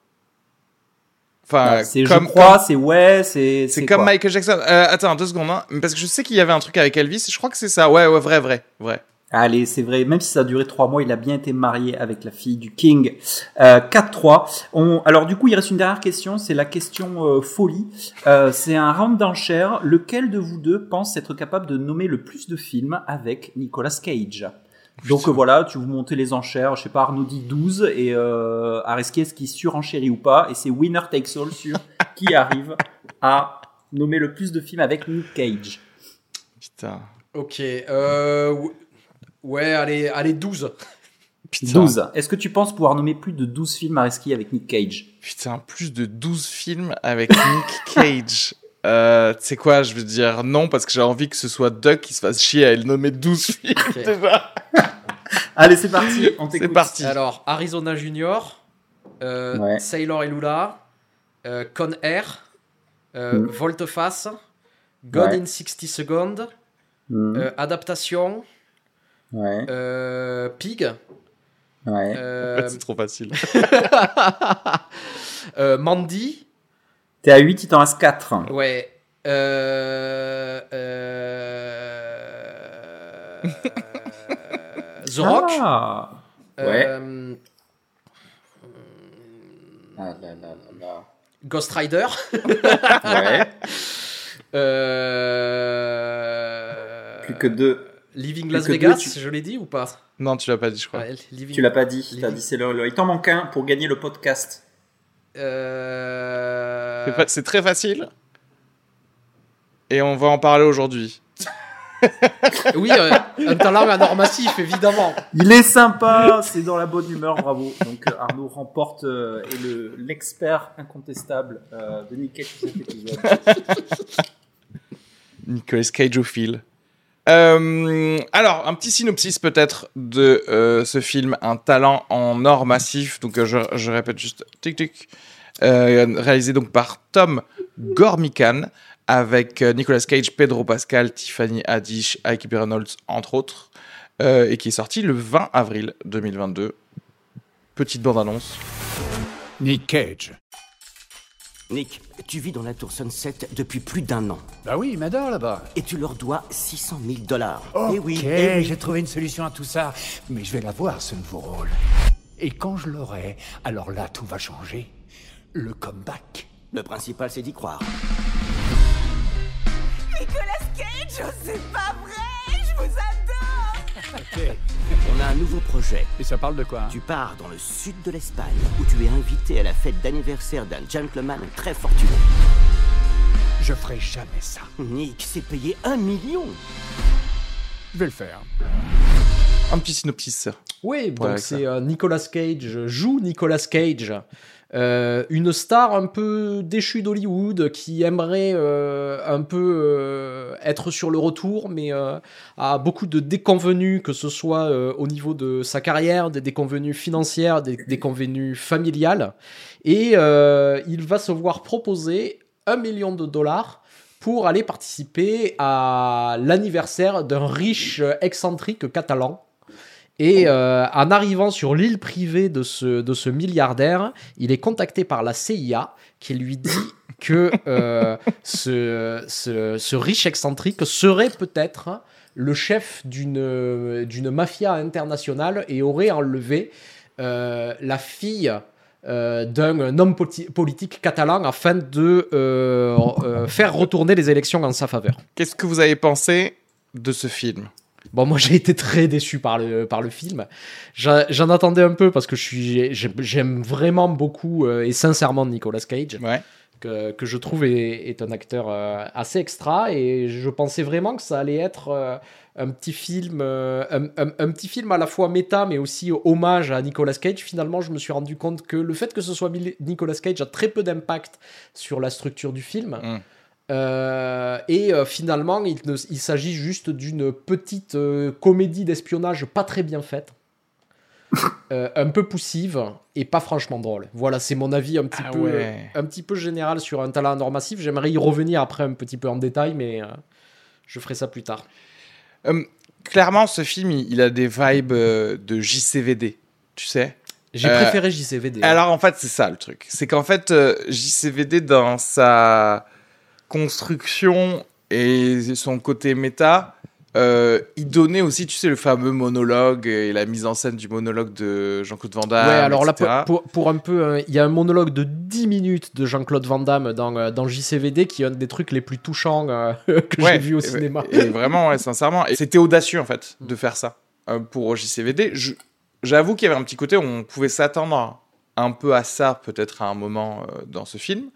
Enfin, c'est comme, je crois c'est ouais c'est C'est comme quoi? Michael Jackson. Attends, deux secondes, hein, parce que je sais qu'il y avait un truc avec Elvis. Je crois que c'est ça. Ouais, ouais, vrai, vrai, vrai. Allez, c'est vrai. Même si ça a duré trois mois, il a bien été marié avec la fille du King. Euh, 4-3. On... Alors du coup, il reste une dernière question. C'est la question euh, folie. Euh, c'est un round d'enchères. Lequel de vous deux pense être capable de nommer le plus de films avec Nicolas Cage? Donc euh, voilà, tu vous montez les enchères, je sais pas, Arnaud dit 12 et euh, Areski est-ce qu'il surenchérit ou pas? Et c'est winner takes all sur [LAUGHS] qui arrive à nommer le plus de films avec Nick Cage. Putain. Ok. Euh... ou- Ouais, allez, allez 12. [LAUGHS] Putain. 12. Est-ce que tu penses pouvoir nommer plus de 12 films Areski avec Nick Cage? Putain, plus de 12 films avec Nick [LAUGHS] Cage. Euh, tu sais quoi, je veux dire non parce que j'ai envie que ce soit Duck qui se fasse chier à le nommer 12 [LAUGHS] films déjà. Allez, c'est parti. On C'est parti. Alors, Arizona Junior, euh, Ouais. Sailor et Lula, euh, Con Air, euh, Mm. Volte-Face, God Ouais. in 60 Seconds, Mhm. euh, Adaptation, ouais, euh, Pig, ouais. euh, C'est trop facile. [LAUGHS] euh, Mandy, T'es à 8, il t'en reste 4. ouais, euh, euh, [LAUGHS] The Rock, Ah. Ouais. euh, Ah là là là là. Ghost Rider, [LAUGHS] Ouais. euh, Plus que 2. Living Las deux, Vegas, tu- je l'ai dit ou pas? Non, tu l'as pas dit, je crois. Ouais, Living- Tu l'as pas dit. Living- dit c'est le, le- Il t'en manque un pour gagner le podcast. Euh, C'est très facile. Et on va en parler aujourd'hui. [LAUGHS] Oui, euh, un talent à normatif, évidemment. Il est sympa, c'est dans la bonne humeur, bravo. Donc euh, Arnaud remporte euh, est le l'expert incontestable euh, de Nick Cage. Nicolas Cageophile. Euh, alors, un petit synopsis peut-être de euh, ce film, Un talent en or massif. Donc, euh, je, répète juste, tic tic. Réalisé donc par Tom Gormican avec Nicolas Cage, Pedro Pascal, Tiffany Haddish, Ike Reynolds entre autres, et qui est sorti le 20 avril 2022. Petite bande annonce. Nick Cage. Nick, tu vis dans la tour Sunset depuis plus d'un an. Bah oui, il m'adore là-bas. Et tu leur dois 600 000 dollars. Ok, Eh oui, eh oui. j'ai trouvé une solution à tout ça. Mais je vais l'avoir, ce nouveau rôle. Et quand je l'aurai, alors là, tout va changer. Le comeback. Le principal, c'est d'y croire. Nicolas Cage, oh, c'est pas vrai, je vous adore On a un nouveau projet. Et ça parle de quoi Tu pars dans le sud de l'Espagne, où tu es invité à la fête d'anniversaire d'un gentleman très fortuné. Je ferai jamais ça. Nick s'est payé un million. Je vais le faire. Un petit synopsis. Oui, donc c'est euh, Nicolas Cage joue Nicolas Cage euh, une star un peu déchue d'Hollywood qui aimerait euh, un peu euh, être sur le retour, mais a beaucoup de déconvenues, que ce soit au niveau de sa carrière, des déconvenues financières, des déconvenues familiales. Et il va se voir proposer un million de dollars pour aller participer à l'anniversaire d'un riche excentrique catalan. Et euh, en arrivant sur l'île privée de ce, de ce milliardaire, il est contacté par la CIA qui lui dit [LAUGHS] que euh, ce, ce, ce riche excentrique serait peut-être le chef d'une d'une mafia internationale et aurait enlevé euh, la fille euh, d'un homme politique catalan afin de euh, euh, faire retourner les élections en sa faveur. Qu'est-ce que vous avez pensé de ce film? Bon, moi [LAUGHS] j'ai été très déçu par le, par le film. J'en attendais un peu parce que j'aime- vraiment beaucoup euh, et sincèrement Nicolas Cage, Ouais. que, que je trouve est, est un acteur euh, assez extra et je pensais vraiment que ça allait être euh, un petit film, un, un- un petit film à la fois méta mais aussi hommage à Nicolas Cage. Finalement, je me suis rendu compte que le fait que ce soit Nicolas Cage a très peu d'impact sur la structure du film. Mm. Euh, et euh, finalement, il, s'agit juste d'une petite euh, comédie d'espionnage pas très bien faite. [LAUGHS] Un peu poussive et pas franchement drôle. Voilà, c'est mon avis un petit, Ah peu, ouais. un petit peu général sur un talent nord massif. J'aimerais y revenir après un petit peu en détail, mais je ferai ça plus tard. Clairement, ce film, il, a des vibes de JCVD, tu sais. J'ai préféré JCVD. Alors en fait, c'est ça le truc. C'est qu'en fait, JCVD, dans sa construction et son côté méta, euh, il donnait aussi, tu sais, le fameux monologue et la mise en scène du monologue de Jean-Claude Van Damme. Ouais, alors là, etc. pour, pour, pour un peu, euh, il y a un monologue de 10 minutes de Jean-Claude Van Damme dans, euh, dans JCVD qui est un des trucs les plus touchants euh, [LAUGHS] que Ouais, j'ai vu au cinéma. Et vraiment, ouais, sincèrement. Et c'était audacieux, en fait, de faire ça euh, pour JCVD. J'avoue qu'il y avait un petit côté où on pouvait s'attendre un peu à ça, peut-être à un moment dans ce film.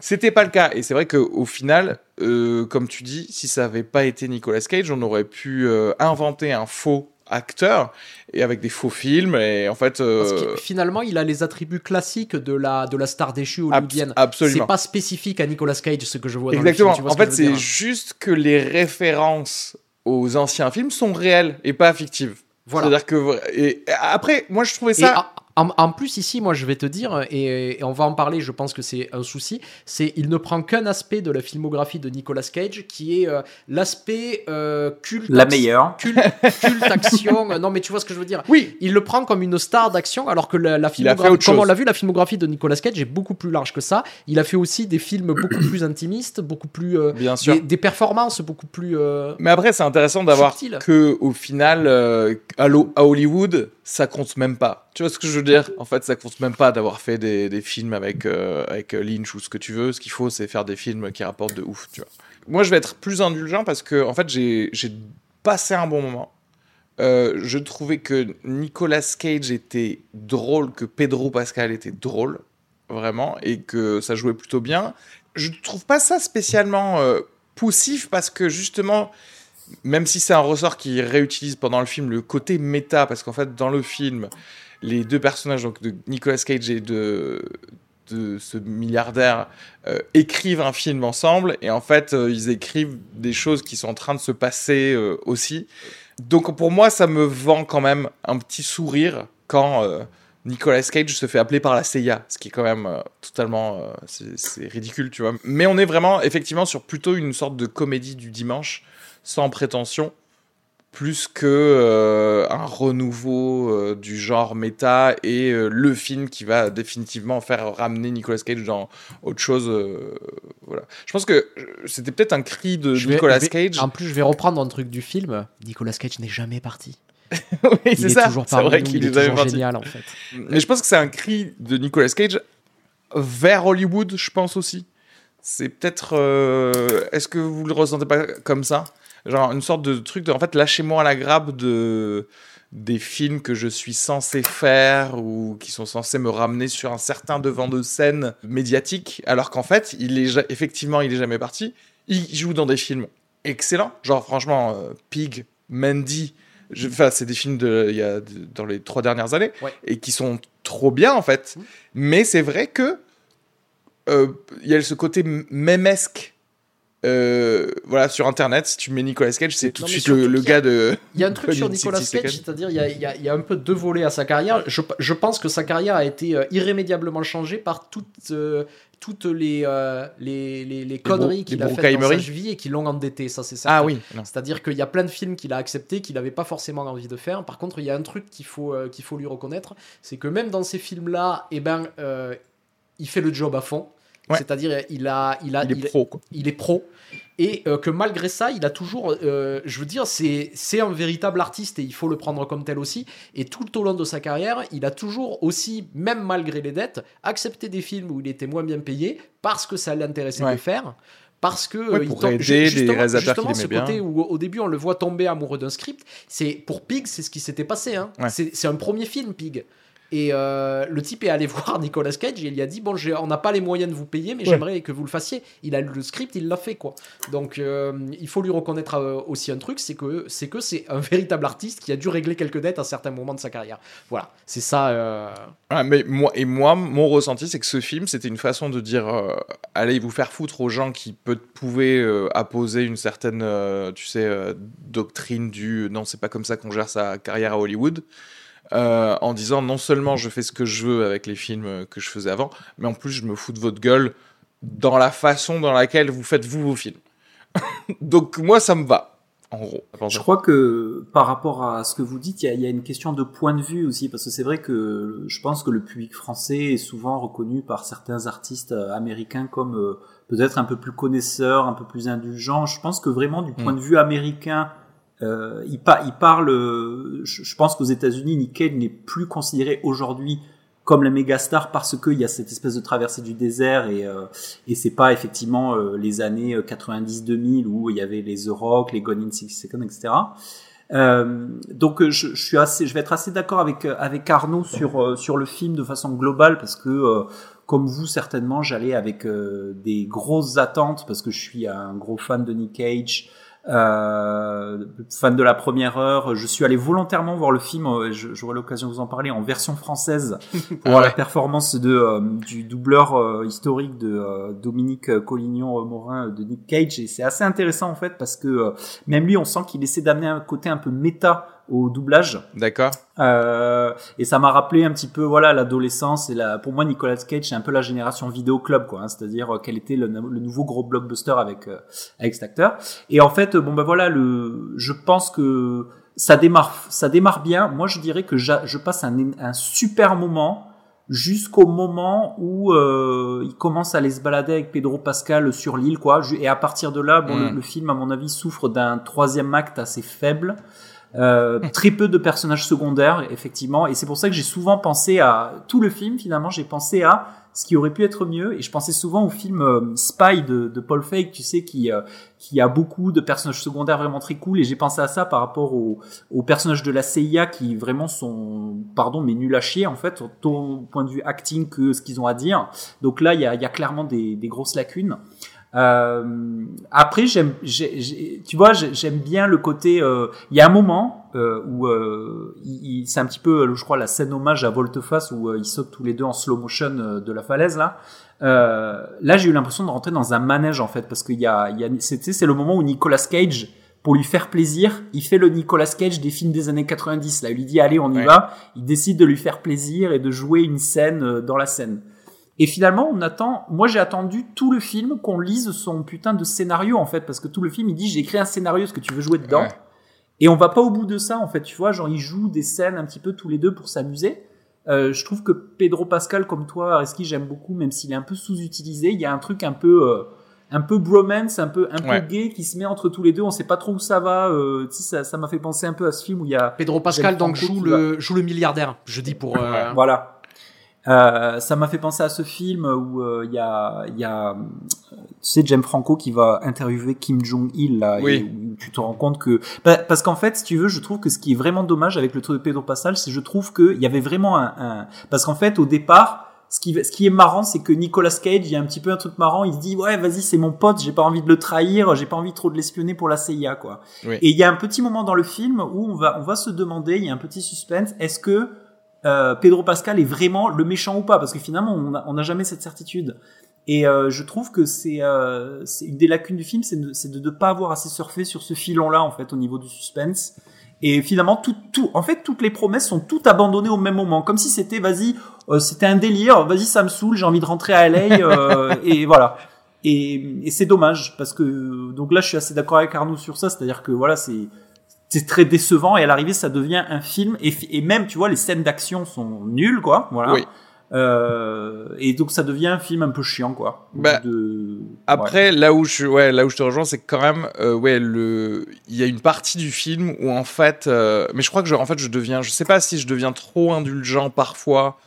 C'était pas le cas. Et c'est vrai qu'au final, euh, comme tu dis, si ça avait pas été Nicolas Cage, on aurait pu euh, inventer un faux acteur et avec des faux films. Et en fait. Parce euh, que finalement, il a les attributs classiques de la, de la star déchue hollywoodienne. absolument. C'est pas spécifique à Nicolas Cage ce que je vois Exactement. dans le film. En fait, c'est dire juste que les références aux anciens films sont réelles et pas fictives. Voilà. C'est-à-dire que et après, moi, je trouvais Et ça. En, en plus, ici, moi, je vais te dire, et, et on va en parler, je pense que c'est un souci, c'est il ne prend qu'un aspect de la filmographie de Nicolas Cage, qui est euh, l'aspect euh, culte, La meilleure. culte, culte action. [LAUGHS] Non, mais tu vois ce que je veux dire. Oui. Il le prend comme une star d'action, alors que la, filmographie, comme on l'a vu, la filmographie de Nicolas Cage est beaucoup plus large que ça. Il a fait aussi des films beaucoup plus intimistes, beaucoup plus euh, Bien sûr. des, des performances beaucoup plus. euh, Mais après, c'est intéressant d'avoir que au final, euh, à Hollywood, ça compte même pas. Tu vois ce que je veux dire? En fait, ça compte même pas d'avoir fait des, des films avec euh, avec Lynch ou ce que tu veux. Ce qu'il faut, c'est faire des films qui rapportent de ouf. Tu vois. Moi, je vais être plus indulgent parce que en fait, j'ai passé un bon moment. Euh, je trouvais que Nicolas Cage était drôle, que Pedro Pascal était drôle, vraiment, et que ça jouait plutôt bien. Je trouve pas ça spécialement euh, poussif parce que justement, même si c'est un ressort qui réutilise pendant le film le côté méta, parce qu'en fait, dans le film, les deux personnages, donc de Nicolas Cage et de, ce milliardaire, euh, écrivent un film ensemble, et en fait, euh, ils écrivent des choses qui sont en train de se passer euh, aussi. Donc pour moi, ça me vend quand même un petit sourire quand Nicolas Cage se fait appeler par la CIA, ce qui est quand même totalement, c'est ridicule, tu vois. Mais on est vraiment effectivement sur plutôt une sorte de comédie du dimanche, sans prétention, plus que euh, un renouveau euh, du genre méta et euh, le film qui va définitivement faire ramener Nicolas Cage dans autre chose. voilà. Je pense que c'était peut-être un cri de je Nicolas vais- Cage. En plus, je vais reprendre un truc du film. Nicolas Cage n'est jamais parti. [LAUGHS] oui, c'est est ça. C'est vrai qu'il il est toujours parti. génial en fait. Mais je pense que c'est un cri de Nicolas Cage vers Hollywood, je pense aussi. C'est peut-être. Est-ce que vous le ressentez pas comme ça? Genre une sorte de truc de. En fait, lâchez-moi la grappe de des films que je suis censé faire ou qui sont censés me ramener sur un certain devant de scène médiatique, alors qu'en fait, il est effectivement, il est jamais parti. Il joue dans des films excellents, genre franchement, euh, Pig, Mandy, Enfin, c'est des films de, il y a, de- dans les trois dernières années Ouais. et qui sont trop bien en fait. Mhm. Mais c'est vrai que euh, il y a ce côté mémesque. Euh, voilà, sur internet, si tu mets Nicolas Cage, c'est tout Non, de suite le, le a- gars de. Il y a un truc [LAUGHS] sur 60 Nicolas Cage, c'est-à-dire il y a, y y un peu deux volets à sa carrière. Je, je pense que sa carrière a été euh, irrémédiablement changée par toutes, euh, toutes les, les, les, conneries qu'il a faites dans sa vie et qui l'ont endetté, ça c'est certain. Ah oui. C'est-à-dire qu'il y a plein de films qu'il a acceptés qu'il n'avait pas forcément envie de faire. Par contre, il y a un truc qu'il faut, qu'il faut lui reconnaître, c'est que même dans ces films-là, eh ben, il fait le job à fond. Ouais. C'est-à-dire, il a, il a, il est pro quoi. il est pro et euh, que malgré ça il a toujours euh, je veux dire c'est un véritable artiste et il faut le prendre comme tel aussi et tout au long de sa carrière il a toujours aussi même malgré les dettes accepté des films où il était moins bien payé parce que ça l'intéressait de Ouais. faire parce que Ouais, euh, il pour tombe- aider ju- des justement- réalisateurs justement, ce côté où au début on le voit tomber amoureux d'un script c'est pour Pig c'est ce qui s'était passé hein. Ouais. c'est un premier film Pig et euh, le type est allé [LAUGHS] voir Nicolas Cage et il lui a dit bon on n'a pas les moyens de vous payer mais Ouais. j'aimerais que vous le fassiez. Il a lu le script il l'a fait quoi. Donc euh, il faut lui reconnaître euh, aussi un truc c'est que c'est que c'est un [LAUGHS] véritable artiste qui a dû régler quelques dettes à certains moments de sa carrière. Voilà. C'est ça euh, Ah, mais moi, et moi, mon ressenti, c'est que ce film, c'était une façon de dire allez vous faire foutre aux gens qui peut, pouvaient apposer une certaine, tu sais, doctrine du non, c'est pas comme ça qu'on gère sa carrière à Hollywood. Euh, en disant non seulement je fais ce que je veux avec les films que je faisais avant, mais en plus je me fous de votre gueule dans la façon dans laquelle vous faites vous vos films. [LAUGHS] Donc moi ça me va, en gros. Je crois que par rapport à ce que vous dites, il y a, il y a une question de point de vue aussi, parce que c'est vrai que je pense que le public français est souvent reconnu par certains artistes euh, américains comme euh, peut-être un peu plus connaisseurs, un peu plus indulgents. Je pense que vraiment du point Mm. de vue américain, euh, il, il parle. euh, Je, je pense qu'aux États-Unis, Nick Cage n'est plus considéré aujourd'hui comme la méga star parce qu'il y a cette espèce de traversée du désert et euh, et c'est pas effectivement euh, les années 90-2000 où il y avait les The Rock, les Gone in Six Seconds, etc. Euh, donc euh, je, je suis assez, je vais être assez d'accord avec euh, avec Arnaud sur euh, sur le film de façon globale parce que euh, comme vous certainement j'allais avec euh, des grosses attentes parce que je suis un gros fan de Nick Cage. Euh, fan de la première heure, je suis allé volontairement voir le film. euh, J'aurai l'occasion de vous en parler en version française [LAUGHS] pour Ah la performance de euh, du doubleur euh, historique de Dominique Collignon Morin de Nick Cage et c'est assez intéressant en fait parce que même lui on sent qu'il essaie d'amener un côté un peu méta au doublage. D'accord. euh, et ça m'a rappelé un petit peu voilà l'adolescence et la pour moi Nicolas Cage c'est un peu la génération vidéo club quoi hein, c'est-à-dire euh, quel était le, le nouveau gros blockbuster avec euh, avec cet acteur. Et en fait bon ben voilà le je pense que ça démarre ça démarre bien. Moi je dirais que je passe un, un super moment jusqu'au moment où euh, il commence à aller se balader avec Pedro Pascal sur l'île quoi. Et à partir de là bon Mm. le, le film à mon avis souffre d'un troisième acte assez faible euh, très peu de personnages secondaires, effectivement, et c'est pour ça que j'ai souvent pensé à tout le film. Finalement, j'ai pensé à ce qui aurait pu être mieux, et je pensais souvent au film euh, Spy de, Paul Feig, tu sais, qui euh, qui a beaucoup de personnages secondaires vraiment très cool, et j'ai pensé à ça par rapport aux, personnages de la CIA qui vraiment sont, pardon, mais nuls à chier en fait, au point de vue acting que ce qu'ils ont à dire. Donc là, il y a, y a clairement des, des grosses lacunes. Euh, après, j'aime, j'ai- j'ai- tu vois, j'ai- j'aime bien le côté. euh, Il y a un moment euh, où euh, c'est un petit peu, je crois, la scène hommage à Volteface où euh, ils sautent tous les deux en slow motion euh, de la falaise là. Euh, là, j'ai eu l'impression de rentrer dans un manège en fait, parce qu'il y a, il y a c'est le moment où Nicolas Cage, pour lui faire plaisir, il fait le Nicolas Cage des films des années 90. Là, il lui dit allez, on y Ouais. va. Il décide de lui faire plaisir et de jouer une scène euh, dans la scène. Et finalement, on attend. Moi, j'ai attendu tout le film qu'on lise son putain de scénario en fait, parce que tout le film, il dit j'ai écrit un scénario, est-ce que tu veux jouer dedans Ouais. Et on va pas au bout de ça en fait, tu vois, genre ils jouent des scènes un petit peu tous les deux pour s'amuser. Euh, je trouve que Pedro Pascal, comme toi, Areski, j'aime beaucoup, même s'il est un peu sous-utilisé. Il y a un truc un peu, euh, un peu bromance, un peu, un Ouais. peu gay qui se met entre tous les deux. On sait pas trop où ça va. Euh, tu sais, ça, ça m'a fait penser un peu à ce film où il y a Pedro Pascal donc joue le joue le milliardaire je dis pour euh, voilà. Euh, ça m'a fait penser à ce film où euh, il y a, y a, tu sais, James Franco qui va interviewer Kim Jong-il là, Oui. et où tu te rends compte que, bah, parce qu'en fait, si tu veux, je trouve que ce qui est vraiment dommage avec le truc de Pedro Pascal, c'est je trouve qu'il y avait vraiment un, un- parce qu'en fait, au départ, ce qui, ce qui est marrant, c'est que Nicolas Cage, il y a un petit peu un truc marrant. Il se dit, ouais, vas-y, c'est mon pote, j'ai pas envie de le trahir, j'ai pas envie trop de l'espionner pour la CIA, quoi. Oui. Et il y a un petit moment dans le film où on va, on va se demander, il y a un petit suspense, est-ce que euh, Pedro Pascal est vraiment le méchant ou pas Parce que finalement, on n'a jamais cette certitude. Et euh, je trouve que c'est euh, une des lacunes du film, c'est de, ne pas avoir assez surfé sur ce filon-là, en fait, au niveau du suspense. Et finalement, tout, tout, en fait, toutes les promesses sont toutes abandonnées au même moment, comme si c'était, vas-y, euh, c'était un délire, vas-y, ça me saoule, j'ai envie de rentrer à LA, euh, [LAUGHS] et voilà. Et, et c'est dommage parce que donc là, je suis assez d'accord avec Arnaud sur ça, c'est-à-dire que voilà, c'est c'est très décevant et à l'arrivée, ça devient un film et, même, tu vois, les scènes d'action sont nulles, quoi. Voilà. Oui. Euh, et donc ça devient un film un peu chiant, quoi. Bah, ouais. Après, là où je, ouais, là où je te rejoins, c'est quand même, euh, ouais, le, il y a une partie du film où en fait, euh, mais je crois que je, en fait, je deviens, je sais pas si je deviens trop indulgent parfois,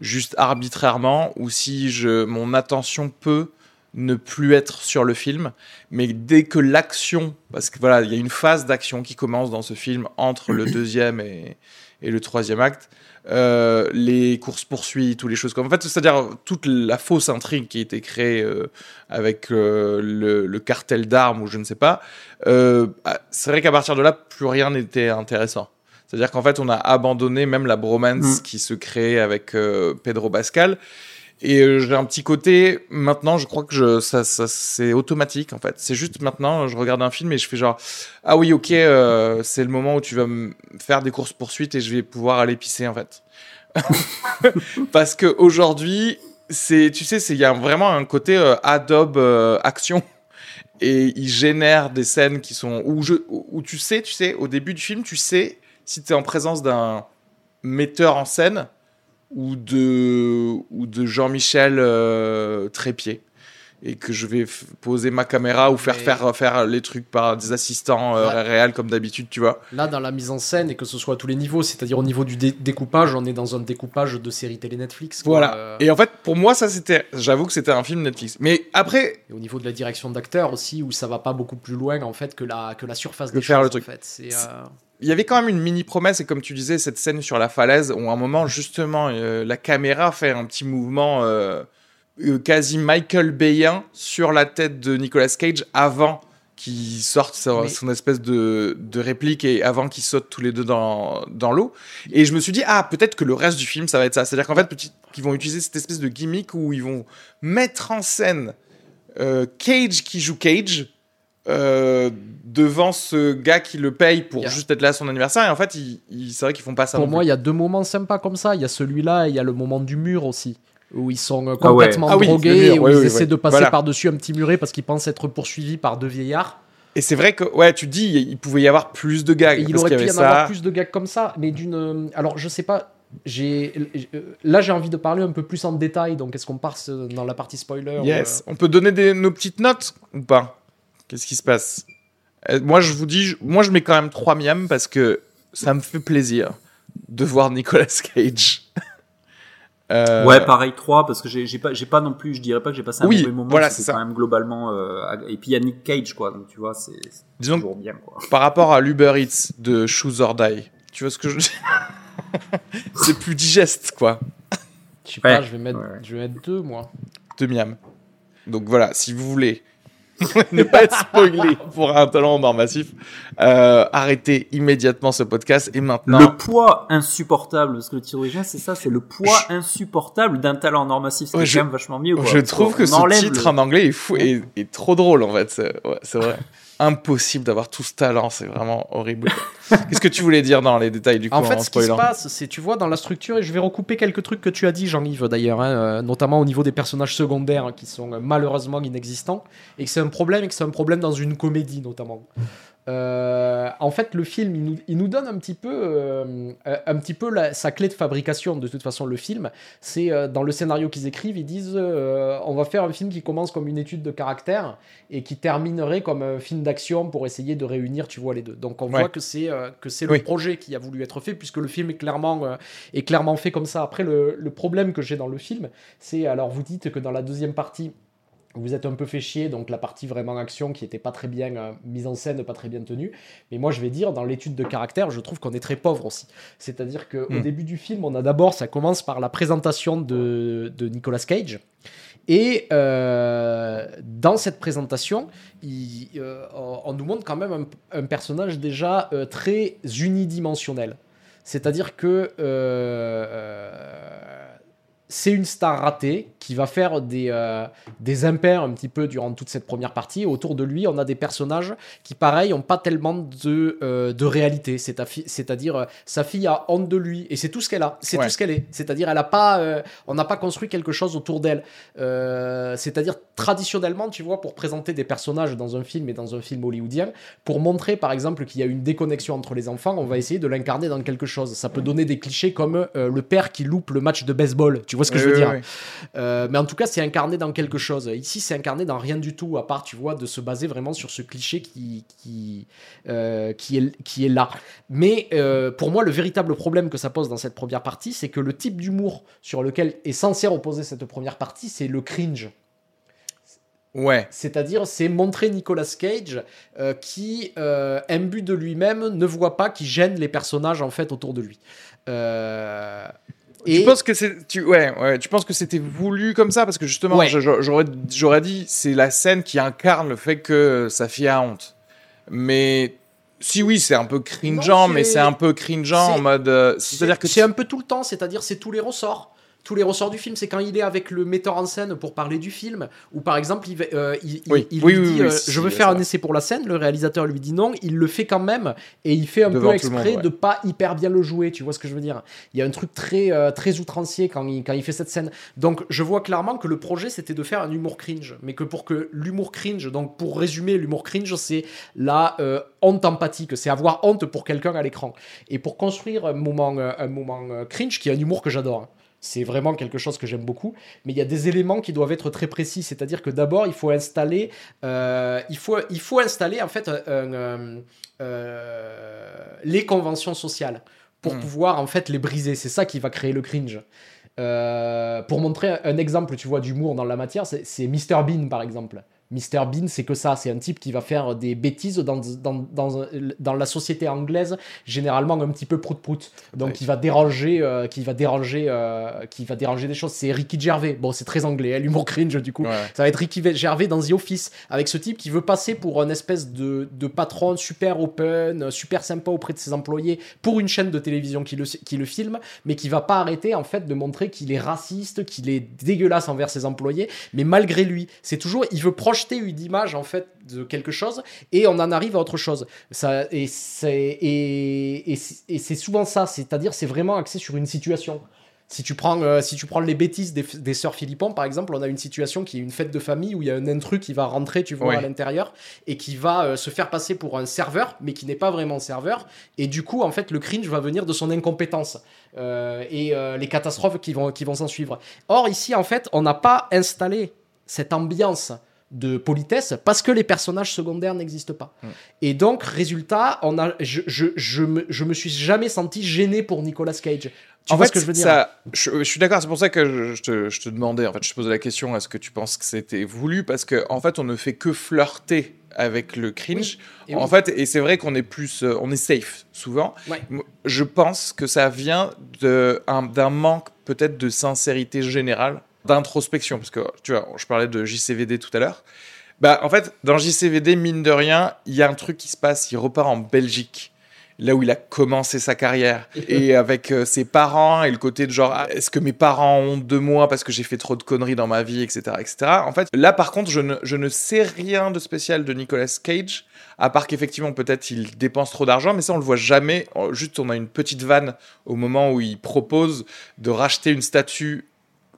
juste arbitrairement, ou si je, mon attention peut ne plus être sur le film, mais dès que l'action, parce que voilà, il y a une phase d'action qui commence dans ce film entre le [CLEARS THROAT] deuxième et, et le troisième acte. euh, les courses poursuites ou les choses comme en fait c'est-à-dire toute la fausse intrigue qui a été créée euh, avec euh, le, le cartel d'armes ou je ne sais pas ah, c'est vrai qu'à partir de là plus rien n'était intéressant c'est-à-dire qu'en fait on a abandonné même la bromance Mm. qui se créait avec Pedro Pascal et euh, j'ai un petit côté maintenant je crois que je, ça, ça c'est automatique en fait. C'est juste maintenant je regarde un film et je fais genre ah oui ok euh, c'est le moment où tu vas me faire des courses poursuites et je vais pouvoir aller pisser en fait [LAUGHS] parce que aujourd'hui c'est tu sais il y a vraiment un côté euh, Adobe action. Et il génère des scènes qui sont où je où tu sais tu sais au début du film tu sais si tu es en présence d'un metteur en scène ou de ou de Jean-Michel euh, Trépied et que je vais poser ma caméra ou faire Mais- faire faire les trucs par des assistants euh, réels comme d'habitude tu vois Là, dans la mise en scène, et que ce soit à tous les niveaux, c'est-à-dire au niveau du dé- découpage, on est dans un découpage de série télé Netflix. quoi. voilà Euh, et en fait pour moi ça c'était j'avoue que c'était un film Netflix mais après et au niveau de la direction d'acteur aussi, où ça va pas beaucoup plus loin en fait que la, que la surface Que des faire choses. le truc. En fait. C'est, C'est- euh, il y avait quand même une mini promesse et comme tu disais cette scène sur la falaise où à un moment justement euh, la caméra fait un petit mouvement euh, euh, quasi Michael Bayen sur la tête de Nicolas Cage avant qu'il sorte son, Mais- son espèce de, de réplique et avant qu'ils sautent tous les deux dans, dans l'eau. Et je me suis dit ah peut-être que le reste du film ça va être ça. C'est à dire qu'en fait petit, qu'ils vont utiliser cette espèce de gimmick où ils vont mettre en scène euh, Cage qui joue Cage euh, devant ce gars qui le paye pour Yeah. juste être là à son anniversaire et en fait il, il- c'est vrai qu'ils font pas ça Pour moi, il y a deux moments sympas comme ça. Il y a celui-là et il y a le moment du mur aussi. Où ils sont euh, Ah ouais. complètement Ah oui, le drogués mur, et où ouais, ils ouais, essaient ouais. de passer Voilà. par-dessus un petit muret parce qu'ils pensent être poursuivis par deux vieillards. et c'est vrai que ouais tu dis il pouvait y avoir plus de gags Et il parce aurait y pu y en avoir plus de gags comme ça, mais d'une. euh, Alors, je sais pas. J'ai là, j'ai envie de parler un peu plus en détail. Donc, est-ce qu'on passe dans la partie spoiler yes euh, on peut donner des, nos petites notes ou pas? Qu'est-ce qui se passe? Euh, moi je vous dis moi je mets quand même 3 miams parce que ça me fait plaisir de voir Nicolas Cage [LAUGHS] Euh, Ouais, pareil 3 parce que j'ai pas j'ai pas non plus, je dirais pas que j'ai passé un Oui, mauvais moment, voilà, c'est ça. quand même globalement euh, et puis il y a Nick Cage quoi, donc tu vois, c'est toujours bien quoi. par rapport à l'Uber Eats de Choose or Die tu vois ce que je veux dire? [LAUGHS] C'est plus digeste quoi Je sais pas, je vais mettre, Ouais, ouais. je vais mettre deux, moi. de miam. Donc voilà, si vous voulez [LAUGHS] ne pas être spoilé pour un talent massif, euh, arrêtez immédiatement ce podcast et maintenant. Le poids insupportable, parce que le original c'est ça, c'est le poids insupportable d'un talent en or massif, ce Ouais, je- quand même vachement mieux quoi. je trouve que ce titre le- en anglais est fou et est trop drôle en fait. C'est ouais, c'est vrai. [LAUGHS] Impossible d'avoir tout ce talent, c'est vraiment horrible. [LAUGHS] Qu'est-ce que tu voulais dire dans les détails du coup En fait, ce qui se passe, c'est, tu vois, dans la structure, et je vais recouper quelques trucs que tu as dit, Jean-Yves, d'ailleurs, hein, euh, notamment au niveau des personnages secondaires hein, qui sont euh, malheureusement inexistants, et que c'est un problème, et que c'est un problème dans une comédie, notamment. Euh, en fait, le film, il nous, il nous donne un petit peu, euh, euh, un petit peu la- sa clé de fabrication. De toute façon, le film, c'est euh, dans le scénario qu'ils écrivent, ils disent, on va faire un film qui commence comme une étude de caractère et qui terminerait comme un film d'action pour essayer de réunir, tu vois, les deux. Donc, on Ouais. voit que c'est que c'est Oui. le projet qui a voulu être fait, puisque le film est clairement est clairement fait comme ça. Après, le, le problème que j'ai dans le film, c'est alors vous dites que dans la deuxième partie vous êtes un peu fait chier, donc la partie vraiment action qui était pas très bien euh, mise en scène, pas très bien tenue. Mais moi, je vais dire, dans l'étude de caractère, je trouve qu'on est très pauvre aussi. C'est-à-dire qu'au Mm. début du film, on a d'abord, ça commence par la présentation de, de Nicolas Cage. Et euh, dans cette présentation, il- euh, on nous montre quand même un, un personnage déjà très unidimensionnel. C'est-à-dire que c'est une star ratée qui va faire des, euh, des impairs un petit peu durant toute cette première partie. Et autour de lui, on a des personnages qui, pareil, n'ont pas tellement de, euh, de réalité. C'est-à-dire, euh, sa fille a honte de lui et c'est tout ce qu'elle a. C'est Ouais. tout ce qu'elle est. C'est-à-dire, elle a pas, on n'a pas construit quelque chose autour d'elle. C'est-à-dire, traditionnellement, tu vois, pour présenter des personnages dans un film et dans un film hollywoodien, pour montrer, par exemple, qu'il y a une déconnexion entre les enfants, on va essayer de l'incarner dans quelque chose. Ça peut donner des clichés comme le père qui loupe le match de baseball. Tu vois ce que je veux Oui, dire oui. euh, mais en tout cas, c'est incarné dans quelque chose. Ici, c'est incarné dans rien du tout, à part, tu vois, de se baser vraiment sur ce cliché qui, qui, euh, qui, est, qui est là. Mais euh, pour moi, le véritable problème que ça pose dans cette première partie, c'est que le type d'humour sur lequel est censé reposer cette première partie, c'est le cringe. Ouais. C'est-à-dire, c'est montrer Nicolas Cage euh, qui, euh, imbu de lui-même, ne voit pas qui gêne les personnages en fait autour de lui. Euh, Tu penses que c'est tu ouais ouais tu penses que c'était voulu comme ça? Parce que justement Ouais. j'aurais j'aurais dit c'est la scène qui incarne le fait que sa fille a honte mais si oui c'est un peu cringeant Non, mais c'est- un peu cringeant en mode euh, c'est-à-dire que c'est un peu tout le temps, c'est-à-dire c'est tous les ressorts. Tous les ressorts du film, c'est quand il est avec le metteur en scène pour parler du film, ou par exemple, il, va- euh, il, il- Oui. il Oui, lui oui, dit euh, Je veux faire un essai pour la scène. Le réalisateur lui dit non, il le fait quand même, et il fait un Devant peu exprès monde, ouais. de pas hyper bien le jouer. Tu vois ce que je veux dire Il y a un truc très, euh, très outrancier quand il, quand il fait cette scène. Donc je vois clairement que le projet c'était de faire un humour cringe, mais que pour que l'humour cringe, donc pour résumer, l'humour cringe c'est la euh, honte empathique, c'est avoir honte pour quelqu'un à l'écran. Et pour construire un moment, euh, un moment cringe, qui est un humour que j'adore. hein. C'est vraiment quelque chose que j'aime beaucoup. Mais il y a des éléments qui doivent être très précis. C'est-à-dire que d'abord, il faut installer, euh, il faut, il faut installer en fait euh, euh, les conventions sociales pour Mm. pouvoir en fait les briser. C'est ça qui va créer le cringe. Pour montrer un exemple, tu vois, d'humour dans la matière, c'est c'est Mr Bean par exemple. Mr Bean, c'est que ça, c'est un type qui va faire des bêtises dans, dans, dans, dans la société anglaise, généralement un petit peu prout-prout. Donc, Ouais. qui va déranger, euh, qui va déranger, euh, qui va déranger des choses. C'est Ricky Gervais. Bon, c'est très anglais, hein, l'humour cringe du coup. Ouais. Ça va être Ricky Gervais dans The Office, avec ce type qui veut passer pour un espèce de, de patron super open, super sympa auprès de ses employés, pour une chaîne de télévision qui le, qui le filme, mais qui va pas arrêter en fait de montrer qu'il est raciste, qu'il est dégueulasse envers ses employés, mais malgré lui, c'est toujours, il veut projeter une image en fait de quelque chose, et on en arrive à autre chose. Ça, et c'est et, et c'est- et c'est souvent ça, c'est-à-dire c'est vraiment axé sur une situation. Si tu prends, euh, si tu prends les bêtises des, des sœurs Philippon, par exemple, on a une situation qui est une fête de famille où il y a un intrus qui va rentrer, tu vois, à l'intérieur et qui va euh, se faire passer pour un serveur, mais qui n'est pas vraiment serveur. Et du coup, en fait, le cringe va venir de son incompétence euh, et les catastrophes qui vont, qui vont s'en suivre. Or, ici, en fait, on n'a pas installé cette ambiance de politesse parce que les personnages secondaires n'existent pas. Mm. Et donc, résultat, on a, je, je, je, me, je me suis jamais senti gêné pour Nicolas Cage. Tu en vois fait, ce que je veux dire ça, je, suis d'accord, c'est pour ça que te, je te demandais, en fait, je te posais la question, est-ce que tu penses que c'était voulu? Parce que en fait, on ne fait que flirter avec le cringe. Et en oui. fait, et c'est vrai qu'on est plus, euh, on est safe souvent. Ouais. Je pense que ça vient d'un manque peut-être de sincérité générale, d'introspection, parce que tu vois, je parlais de JCVD tout à l'heure. Bah, en fait, dans JCVD, mine de rien, il y a un truc qui se passe. Il repart en Belgique, là où il a commencé sa carrière, [LAUGHS] et avec euh, ses parents, et le côté de genre, ah, est-ce que mes parents ont de moi parce que j'ai fait trop de conneries dans ma vie, etc., etc. En fait, là, par contre, je ne, je ne sais rien de spécial de Nicolas Cage, à part qu'effectivement, peut-être il dépense trop d'argent, mais ça, on le voit jamais. Oh, Juste, on a une petite vanne au moment où il propose de racheter une statue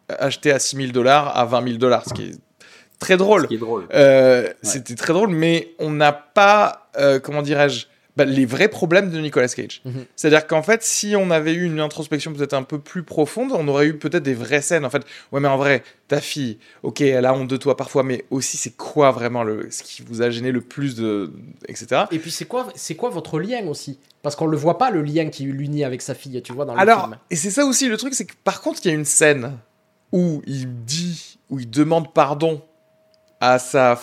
achetée à 6 000 dollars à 20 000 dollars, ce qui est très drôle. Euh, C'était très drôle, mais on n'a pas, euh, comment dirais-je, bah, les vrais problèmes de Nicolas Cage. Mhm. C'est-à-dire qu'en fait, si on avait eu une introspection peut-être un peu plus profonde, on aurait eu peut-être des vraies scènes. En fait, ouais, mais en vrai, ta fille, ok, elle a honte de toi parfois, mais aussi, c'est quoi vraiment le, ce qui vous a gêné le plus de, etc. Et puis c'est quoi, c'est quoi votre lien aussi? Parce qu'on le voit pas le lien qui l'unit avec sa fille, tu vois, dans le Alors, film. et c'est ça aussi le truc, c'est que par contre, il y a une scène où il dit, où il demande pardon à sa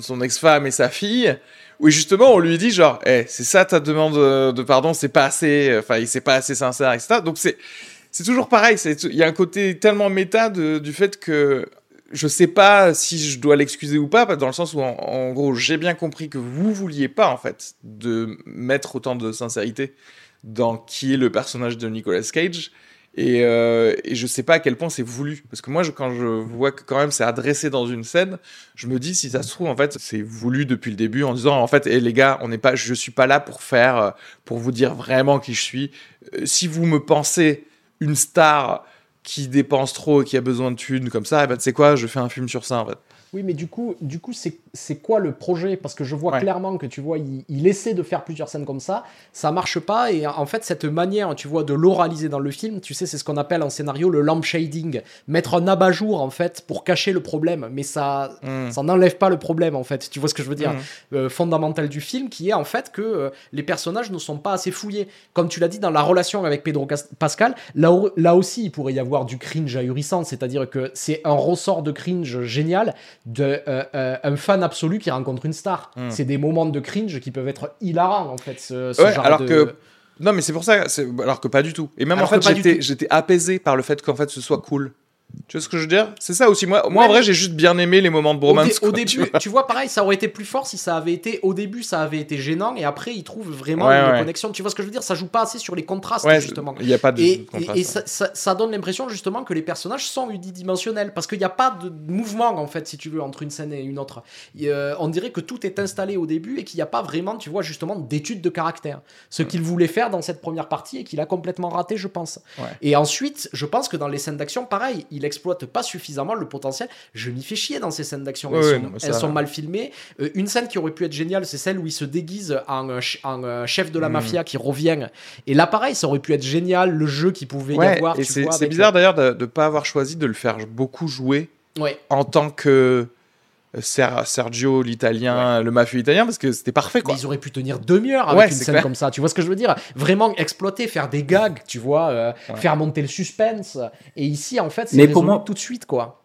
son ex-femme et sa fille, où justement on lui dit genre, eh, c'est ça ta demande de pardon, c'est pas assez, enfin, il pas assez sincère, etc. Donc c'est c'est toujours pareil. Il y a un côté tellement méta du fait que je sais pas si je dois l'excuser ou pas, dans le sens où, en, en gros, j'ai bien compris que vous vouliez pas, en fait, de mettre autant de sincérité dans qui est le personnage de Nicolas Cage. Et, euh, et je sais pas à quel point c'est voulu. Parce que moi, quand je vois que quand même c'est adressé dans une scène, je me dis si ça se trouve, en fait, c'est voulu depuis le début en disant, en fait, les gars, on n'est pas, je suis pas là pour faire, euh, pour vous dire vraiment qui je suis. Euh, si vous me pensez une star qui dépense trop et qui a besoin de thunes comme ça, eh ben, tu sais quoi, je fais un film sur ça, en fait. Oui, mais du coup, du coup c'est quoi le projet? Parce que je vois Ouais. clairement que tu vois, il, il essaie de faire plusieurs scènes comme ça, ça marche pas. Et en fait, cette manière, tu vois, de l'oraliser dans le film, tu sais, c'est ce qu'on appelle en scénario le lamp shading. Mettre un abat-jour, en fait, pour cacher le problème. Mais ça, Mm. ça n'enlève pas le problème, en fait. Tu vois ce que je veux dire? Mm. euh, fondamental du film, qui est en fait que euh, les personnages ne sont pas assez fouillés. Comme tu l'as dit, dans la relation avec Pedro Pascal, là, là aussi, il pourrait y avoir du cringe ahurissant, c'est-à-dire que c'est un ressort de cringe génial de euh, euh, un fan absolu qui rencontre une star. Mm. C'est des moments de cringe qui peuvent être hilarants, en fait, ce, ce Ouais, genre alors de... que- Non, mais c'est pour ça, alors que pas du tout. Et même Alors en fait, j'étais apaisé par le fait qu'en fait ce soit cool. Tu vois ce que je veux dire? C'est ça aussi. Moi, moi en vrai, j'ai juste bien aimé les moments de bromance. au quoi, début, tu tu vois. pareil, ça aurait été plus fort si ça avait été au début, ça avait été gênant, et après, ils trouvent vraiment Ouais, une ouais. connexion. Tu vois ce que je veux dire? Ça joue pas assez sur les contrastes, justement. il n'y a pas de Et, ça, ça- ça donne l'impression justement que les personnages sont unidimensionnels parce qu'il n'y a pas de mouvement en fait, si tu veux, entre une scène et une autre. Et, euh, on dirait que tout est installé au début et qu'il n'y a pas vraiment, tu vois, justement, d'étude de caractère. Ce qu'il voulait faire dans cette première partie et qu'il a complètement raté, je pense. Et ensuite, je pense que dans les scènes d'action, pareil, il exploite pas suffisamment le potentiel. Je m'y fais chier dans ces scènes d'action. Ouais, elles, ouais, sont, non, mais ça- elles sont mal filmées. Euh, une scène qui aurait pu être géniale, c'est celle où il se déguise en, euh, en, euh, chef de la Mhm. mafia qui revient. Et là, pareil, ça aurait pu être génial, le jeu qui pouvait y avoir. c'est avec- bizarre d'ailleurs de ne pas avoir choisi de le faire beaucoup jouer en tant que Sergio l'italien, le mafieux italien, parce que c'était parfait Mais ils auraient pu tenir demi-heure avec Ouais, une scène clair. comme ça. Tu vois ce que je veux dire? Vraiment exploiter, faire des gags, tu vois, euh, Ouais. faire monter le suspense. Et ici, en fait, c'est Mais pour moi- tout de suite, quoi.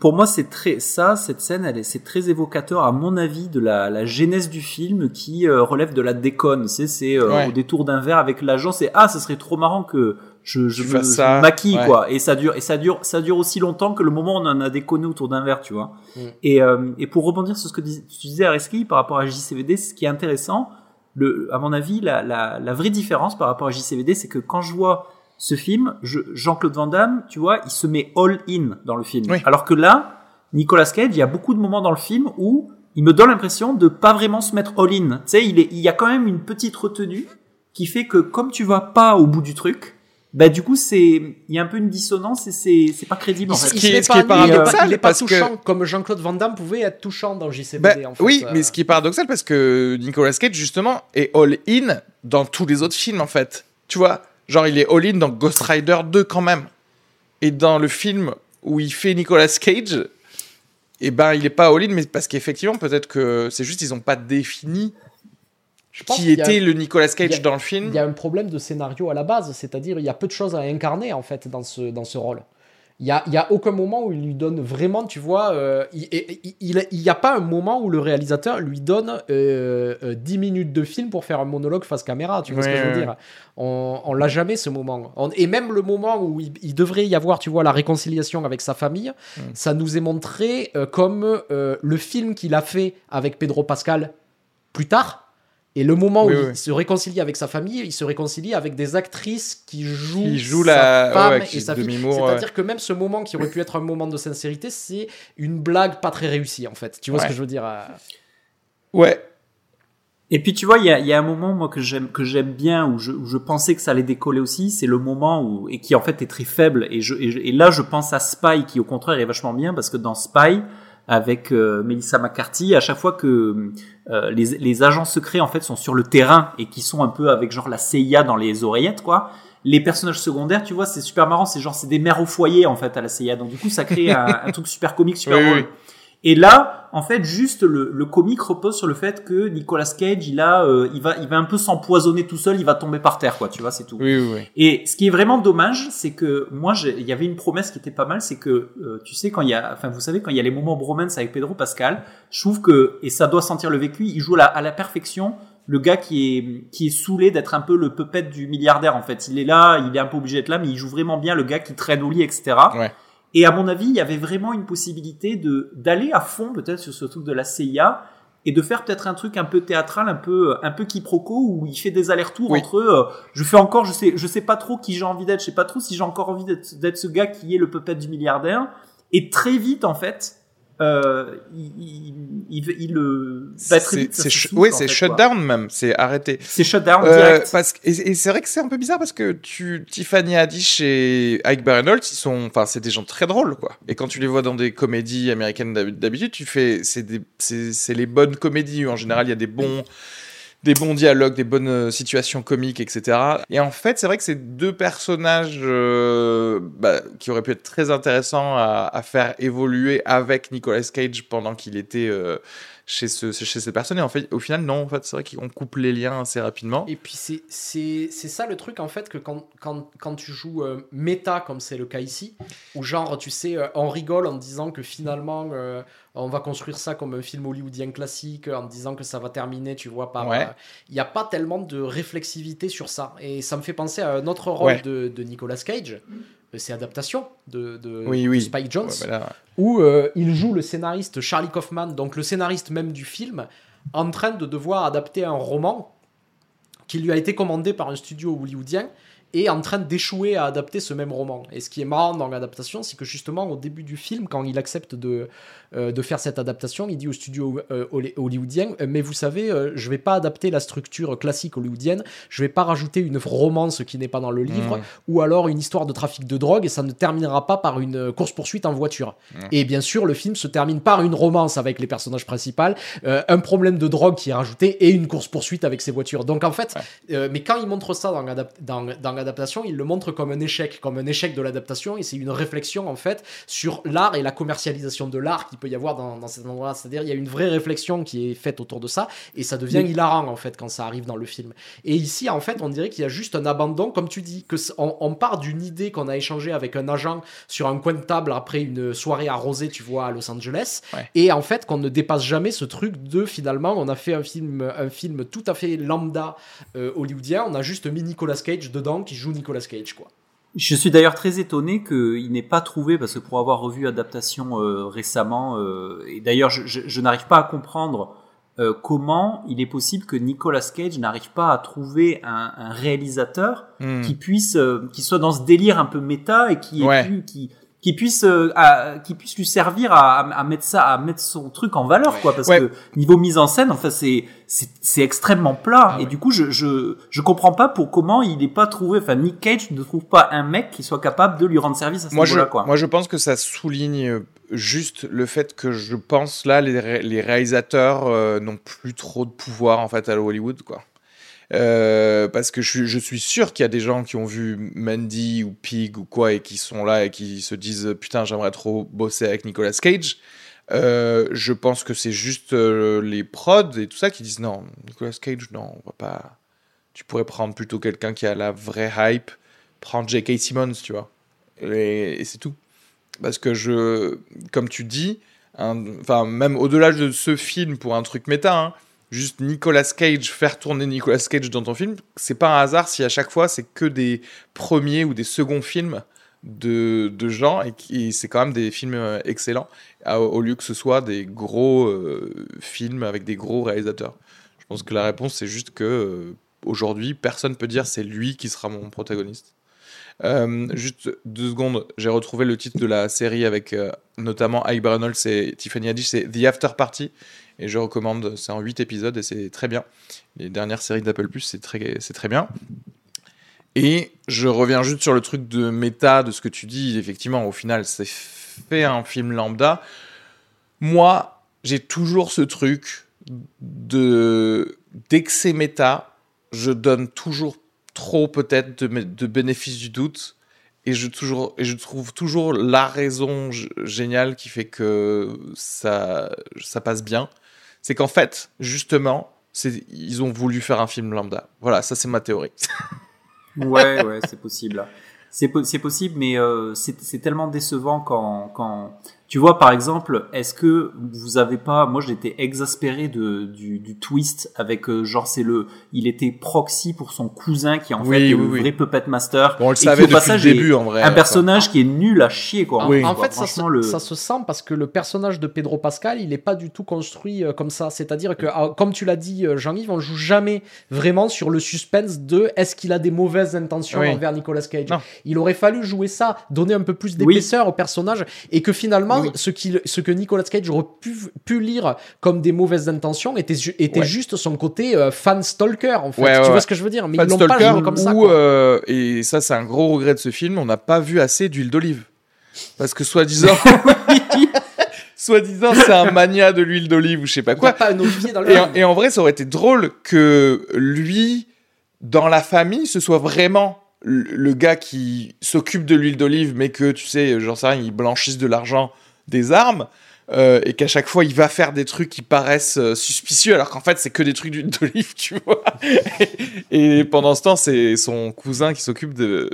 Pour- moi, c'est très ça, cette scène, elle est, c'est très évocateur, à mon avis, de la, la genèse du film qui euh, relève de la déconne. C'est, c'est euh, Ouais. au détour d'un verre avec l'agent, c'est ah, ça serait trop marrant que je, je me, je maquille ouais. quoi. Et ça dure, et ça dure, ça dure aussi longtemps que le moment où on en a déconné autour d'un verre, tu vois. Mm. Et, euh, et pour rebondir sur ce que dis- tu disais, Areski, par rapport à JCVD, ce qui est intéressant, le, à mon avis, la, la, la vraie différence par rapport à JCVD, c'est que quand je vois ce film, je- Jean-Claude Van Damme, tu vois, il se met all in dans le film. Oui. Alors que là, Nicolas Cage, il y a beaucoup de moments dans le film où il me donne l'impression de pas vraiment se mettre all in. Tu sais, il, est, il y a quand même une petite retenue qui fait que comme tu vas pas au bout du truc, bah du coup c'est il y a un peu une dissonance et c'est c'est pas crédible en fait. il qui est- ce qui est paradoxal, il est pas parce que- touchant comme Jean-Claude Van Damme pouvait être touchant dans JCVD. Bah, en fait. oui, Euh, mais ce qui est paradoxal parce que Nicolas Cage justement est all-in dans tous les autres films en fait. Tu vois, genre il est all-in dans Ghost Rider 2 quand même. Et dans le film où il fait Nicolas Cage, eh ben il est pas all-in, mais parce qu'effectivement peut-être que c'est juste ils ont pas défini je pense qui était le Nicolas Cage a- dans le film. Il y a un problème de scénario à la base, c'est-à-dire il y a peu de choses à incarner en fait dans ce, dans ce rôle. Il n'y a, y a aucun moment où il lui donne vraiment, tu vois, euh, il n'y a pas un moment où le réalisateur lui donne euh, euh, 10 minutes de film pour faire un monologue face caméra, tu vois ce que je veux dire? On, on l'a jamais ce moment. On- et même le moment où il, il devrait y avoir, tu vois, la réconciliation avec sa famille, Mm. ça nous est montré euh, comme euh, le film qu'il a fait avec Pedro Pascal plus tard. Et le moment Oui, où oui. il se réconcilie avec sa famille, il se réconcilie avec des actrices qui jouent, Qui jouent sa la- femme ouais, et sa fille. ouais. C'est-à-dire que même ce moment qui aurait pu être un moment de sincérité, c'est une blague pas très réussie en fait. Tu vois ce que je veux dire euh, Ouais. Et puis tu vois, il y a, il y a un moment moi que j'aime que j'aime bien où je, où je pensais que ça allait décoller aussi, c'est le moment où et qui en fait est très faible et je et, je- et là je pense à Spy qui au contraire est vachement bien parce que dans Spy avec euh, Melissa McCarthy, à chaque fois que euh, les, les agents secrets en fait sont sur le terrain et qui sont un peu avec genre la CIA dans les oreillettes quoi. Les personnages secondaires, tu vois, c'est super marrant, c'est genre c'est des mères au foyer en fait à la CIA. Donc du coup, ça crée [LAUGHS] un, un truc super comique, super Oui, drôle. oui. Et là, en fait, juste le, le comique repose sur le fait que Nicolas Cage, il a, euh, il va, il va un peu s'empoisonner tout seul, il va tomber par terre, quoi. Tu vois, c'est tout. Oui, oui, oui. Et ce qui est vraiment dommage, c'est que moi, j'ai- il y avait une promesse qui était pas mal, c'est que euh, tu sais quand il y a, enfin vous savez quand il y a les moments bromance avec Pedro Pascal, je trouve que et ça doit sentir le vécu, il joue à la, à la perfection le gars qui est qui est saoulé d'être un peu le puppet du milliardaire en fait. Il est là, il est un peu obligé d'être là, mais il joue vraiment bien le gars qui traîne au lit, etc. Ouais. Et à mon avis, il y avait vraiment une possibilité de d'aller à fond peut-être sur ce truc de la CIA et de faire peut-être un truc un peu théâtral, un peu un peu quiproquo où il fait des allers-retours Oui. entre euh, je fais encore je sais je sais pas trop qui j'ai envie d'être, je sais pas trop si j'ai encore envie d'être d'être ce gars qui est le puppet du milliardaire et très vite en fait euh, il il il, il, très C'est vite, sh- oui, c'est shutdown même, c'est arrêté. C'est shutdown Euh, direct. parce que- et, et c'est vrai que c'est un peu bizarre parce que tu, Tiffany Haddish et Ike Barinholtz, ils sont, enfin, c'est des gens très drôles, quoi. Et quand tu les vois dans des comédies américaines d'hab- d'habitude, tu fais, c'est des, c'est c'est les bonnes comédies en général il y a des bons, des bons dialogues, des bonnes euh, situations comiques, etc. Et en fait, c'est vrai que c'est deux personnages euh, bah, qui auraient pu être très intéressants à, faire évoluer avec Nicolas Cage pendant qu'il était euh, chez, ce, chez cette personne. Et en fait, au final, non, en fait, c'est vrai qu'on coupe les liens assez rapidement. Et puis c'est- c'est c'est ça le truc en fait que quand, quand, quand tu joues euh, méta comme c'est le cas ici, où genre tu sais euh, on rigole en disant que finalement euh, on va construire ça comme un film hollywoodien classique, en disant que ça va terminer tu vois par... Ouais. euh, Il n'y a pas tellement de réflexivité sur ça. Et ça me fait penser à un autre rôle Ouais. de, de Nicolas Cage, c'est adaptation de, de, Oui, de oui. Spike Jones Ouais, bah là, où euh, il joue le scénariste Charlie Kaufman, donc le scénariste même du film, en train de devoir adapter un roman qui lui a été commandé par un studio hollywoodien et en train d'échouer à adapter ce même roman. Et ce qui est marrant dans l'adaptation, c'est que justement au début du film, quand il accepte de, euh, de faire cette adaptation, il dit au studio euh, holly- hollywoodien, Euh, mais vous savez, euh, je vais pas adapter la structure classique hollywoodienne, je vais pas rajouter une romance qui n'est pas dans le livre, ou alors une histoire de trafic de drogue, et ça ne terminera pas par une course-poursuite en voiture. Et bien sûr, le film se termine par une romance avec les personnages principaux, euh, un problème de drogue qui est rajouté, et une course-poursuite avec ses voitures. Donc en fait, euh, mais quand il montre ça dans l'adap- dans, dans l'adaptation, il le montre comme un échec, comme un échec de l'adaptation, et c'est une réflexion en fait sur l'art et la commercialisation de l'art qu'il peut y avoir dans, dans cet endroit-là. C'est-à-dire, il y a une vraie réflexion qui est faite autour de ça, et ça devient hilarant en fait quand ça arrive dans le film. Et ici, en fait, on dirait qu'il y a juste un abandon, comme tu dis, que on, on part d'une idée qu'on a échangée avec un agent sur un coin de table après une soirée arrosée, tu vois, à Los Angeles, Ouais. et en fait qu'on ne dépasse jamais ce truc de finalement, on a fait un film, un film tout à fait lambda euh, hollywoodien, on a juste mis Nicolas Cage dedans qui joue Nicolas Cage, quoi. Je suis d'ailleurs très étonné qu'il n'ait pas trouvé, parce que pour avoir revu Adaptation euh, récemment, euh, et d'ailleurs je, je- je n'arrive pas à comprendre euh, comment il est possible que Nicolas Cage n'arrive pas à trouver un, un réalisateur Hmm. qui puisse, euh, qui soit dans ce délire un peu méta et qui, ait Ouais. pu- qui, qui puisse, euh, à- qui puisse lui servir à, à mettre ça, à mettre son truc en valeur, quoi, parce Ouais. que niveau mise en scène, enfin c'est c'est c'est extrêmement plat Ah et ouais. du coup je je je comprends pas pour comment il n'est pas trouvé, enfin Nick Cage ne trouve pas un mec qui soit capable de lui rendre service à ce Moi je, quoi. moi, je pense que ça souligne euh, juste le fait que je pense là, les, ré- les réalisateurs euh, n'ont plus trop de pouvoir en fait à Hollywood, quoi. Euh, parce que je, suis- sûr qu'il y a des gens qui ont vu Mandy ou Pig ou quoi et qui sont là et qui se disent putain j'aimerais trop bosser avec Nicolas Cage. Euh, je pense que c'est juste euh, les prods et tout ça qui disent non Nicolas Cage non on va pas. Tu pourrais prendre plutôt quelqu'un qui a la vraie hype, prendre J.K. Simmons tu vois et, et c'est tout. Parce que je, comme tu dis, enfin même au-delà de ce film pour un truc méta, hein, juste Nicolas Cage faire tourner Nicolas Cage dans ton film, c'est pas un hasard si à chaque fois c'est que des premiers ou des seconds films de, de gens et, c'est quand même des films euh, excellents au lieu que ce soit des gros euh, films avec des gros réalisateurs. Je pense que la réponse c'est juste que euh, aujourd'hui personne peut dire c'est lui qui sera mon protagoniste. Euh, juste deux secondes, j'ai retrouvé le titre de la série avec notamment Ike Barinholtz et Tiffany Haddish, c'est The After Party. Et je recommande, c'est en 8 épisodes et c'est très bien. Les dernières séries d'Apple Plus, c'est très, c'est très bien. Et je reviens juste sur le truc de méta, de ce que tu dis. Effectivement, au final, c'est fait un film lambda. Moi, j'ai toujours ce truc de. C'est méta, je donne toujours trop peut-être de, de bénéfice du doute. et je, toujours, et je trouve toujours la raison géniale qui fait que ça, ça passe bien. C'est qu'en fait, justement, ils ont voulu faire un film lambda. Voilà, ça c'est ma théorie. [LAUGHS] Ouais, ouais, c'est possible. C'est po- c'est possible, mais euh, c'est tellement décevant quand, quand tu vois par exemple, est-ce que vous avez pas, moi j'étais exaspéré de du, du twist avec euh, genre c'est le, il était proxy pour son cousin qui en Oui, fait est oui, le oui. vrai puppet master. Bon, on le et qui, savait au depuis passage, le est début en vrai. Un personnage qui est nul à chier quoi. En, Oui. en Quoi. fait, ça se, le... ça se sent parce que le personnage de Pedro Pascal, il n'est pas du tout construit euh, comme ça. C'est-à-dire que, ah, comme tu l'as dit, euh, Jean-Yves, on joue jamais vraiment sur le suspense de est-ce qu'il a des mauvaises intentions Oui. envers Nicolas Cage. Non. Il aurait fallu jouer ça, donner un peu plus d'épaisseur au personnage et que finalement, Oui. ce, ce que Nicolas Cage aurait pu, pu lire comme des mauvaises intentions était, était Ouais. juste son côté euh, fan stalker en fait. Ouais, ouais, tu vois ce que je veux dire? Mais Fan ils l'ont pas Stalker, joué comme ça. ou, euh, et ça c'est un gros regret de ce film, on n'a pas vu assez d'huile d'olive. Parce que soi-disant, [LAUGHS] soi-disant c'est un mania de l'huile d'olive ou je sais pas quoi. pas un olivier dans le Et en, et en vrai, ça aurait été drôle que lui, dans la famille, ce soit vraiment le, le gars qui s'occupe de l'huile d'olive, mais que, tu sais, j'en sais rien, il blanchisse de l'argent des armes, euh, et qu'à chaque fois, il va faire des trucs qui paraissent euh, suspicieux, alors qu'en fait, c'est que des trucs d'huile [LAUGHS] d'olive, tu vois. et, pendant ce temps, c'est son cousin qui s'occupe de,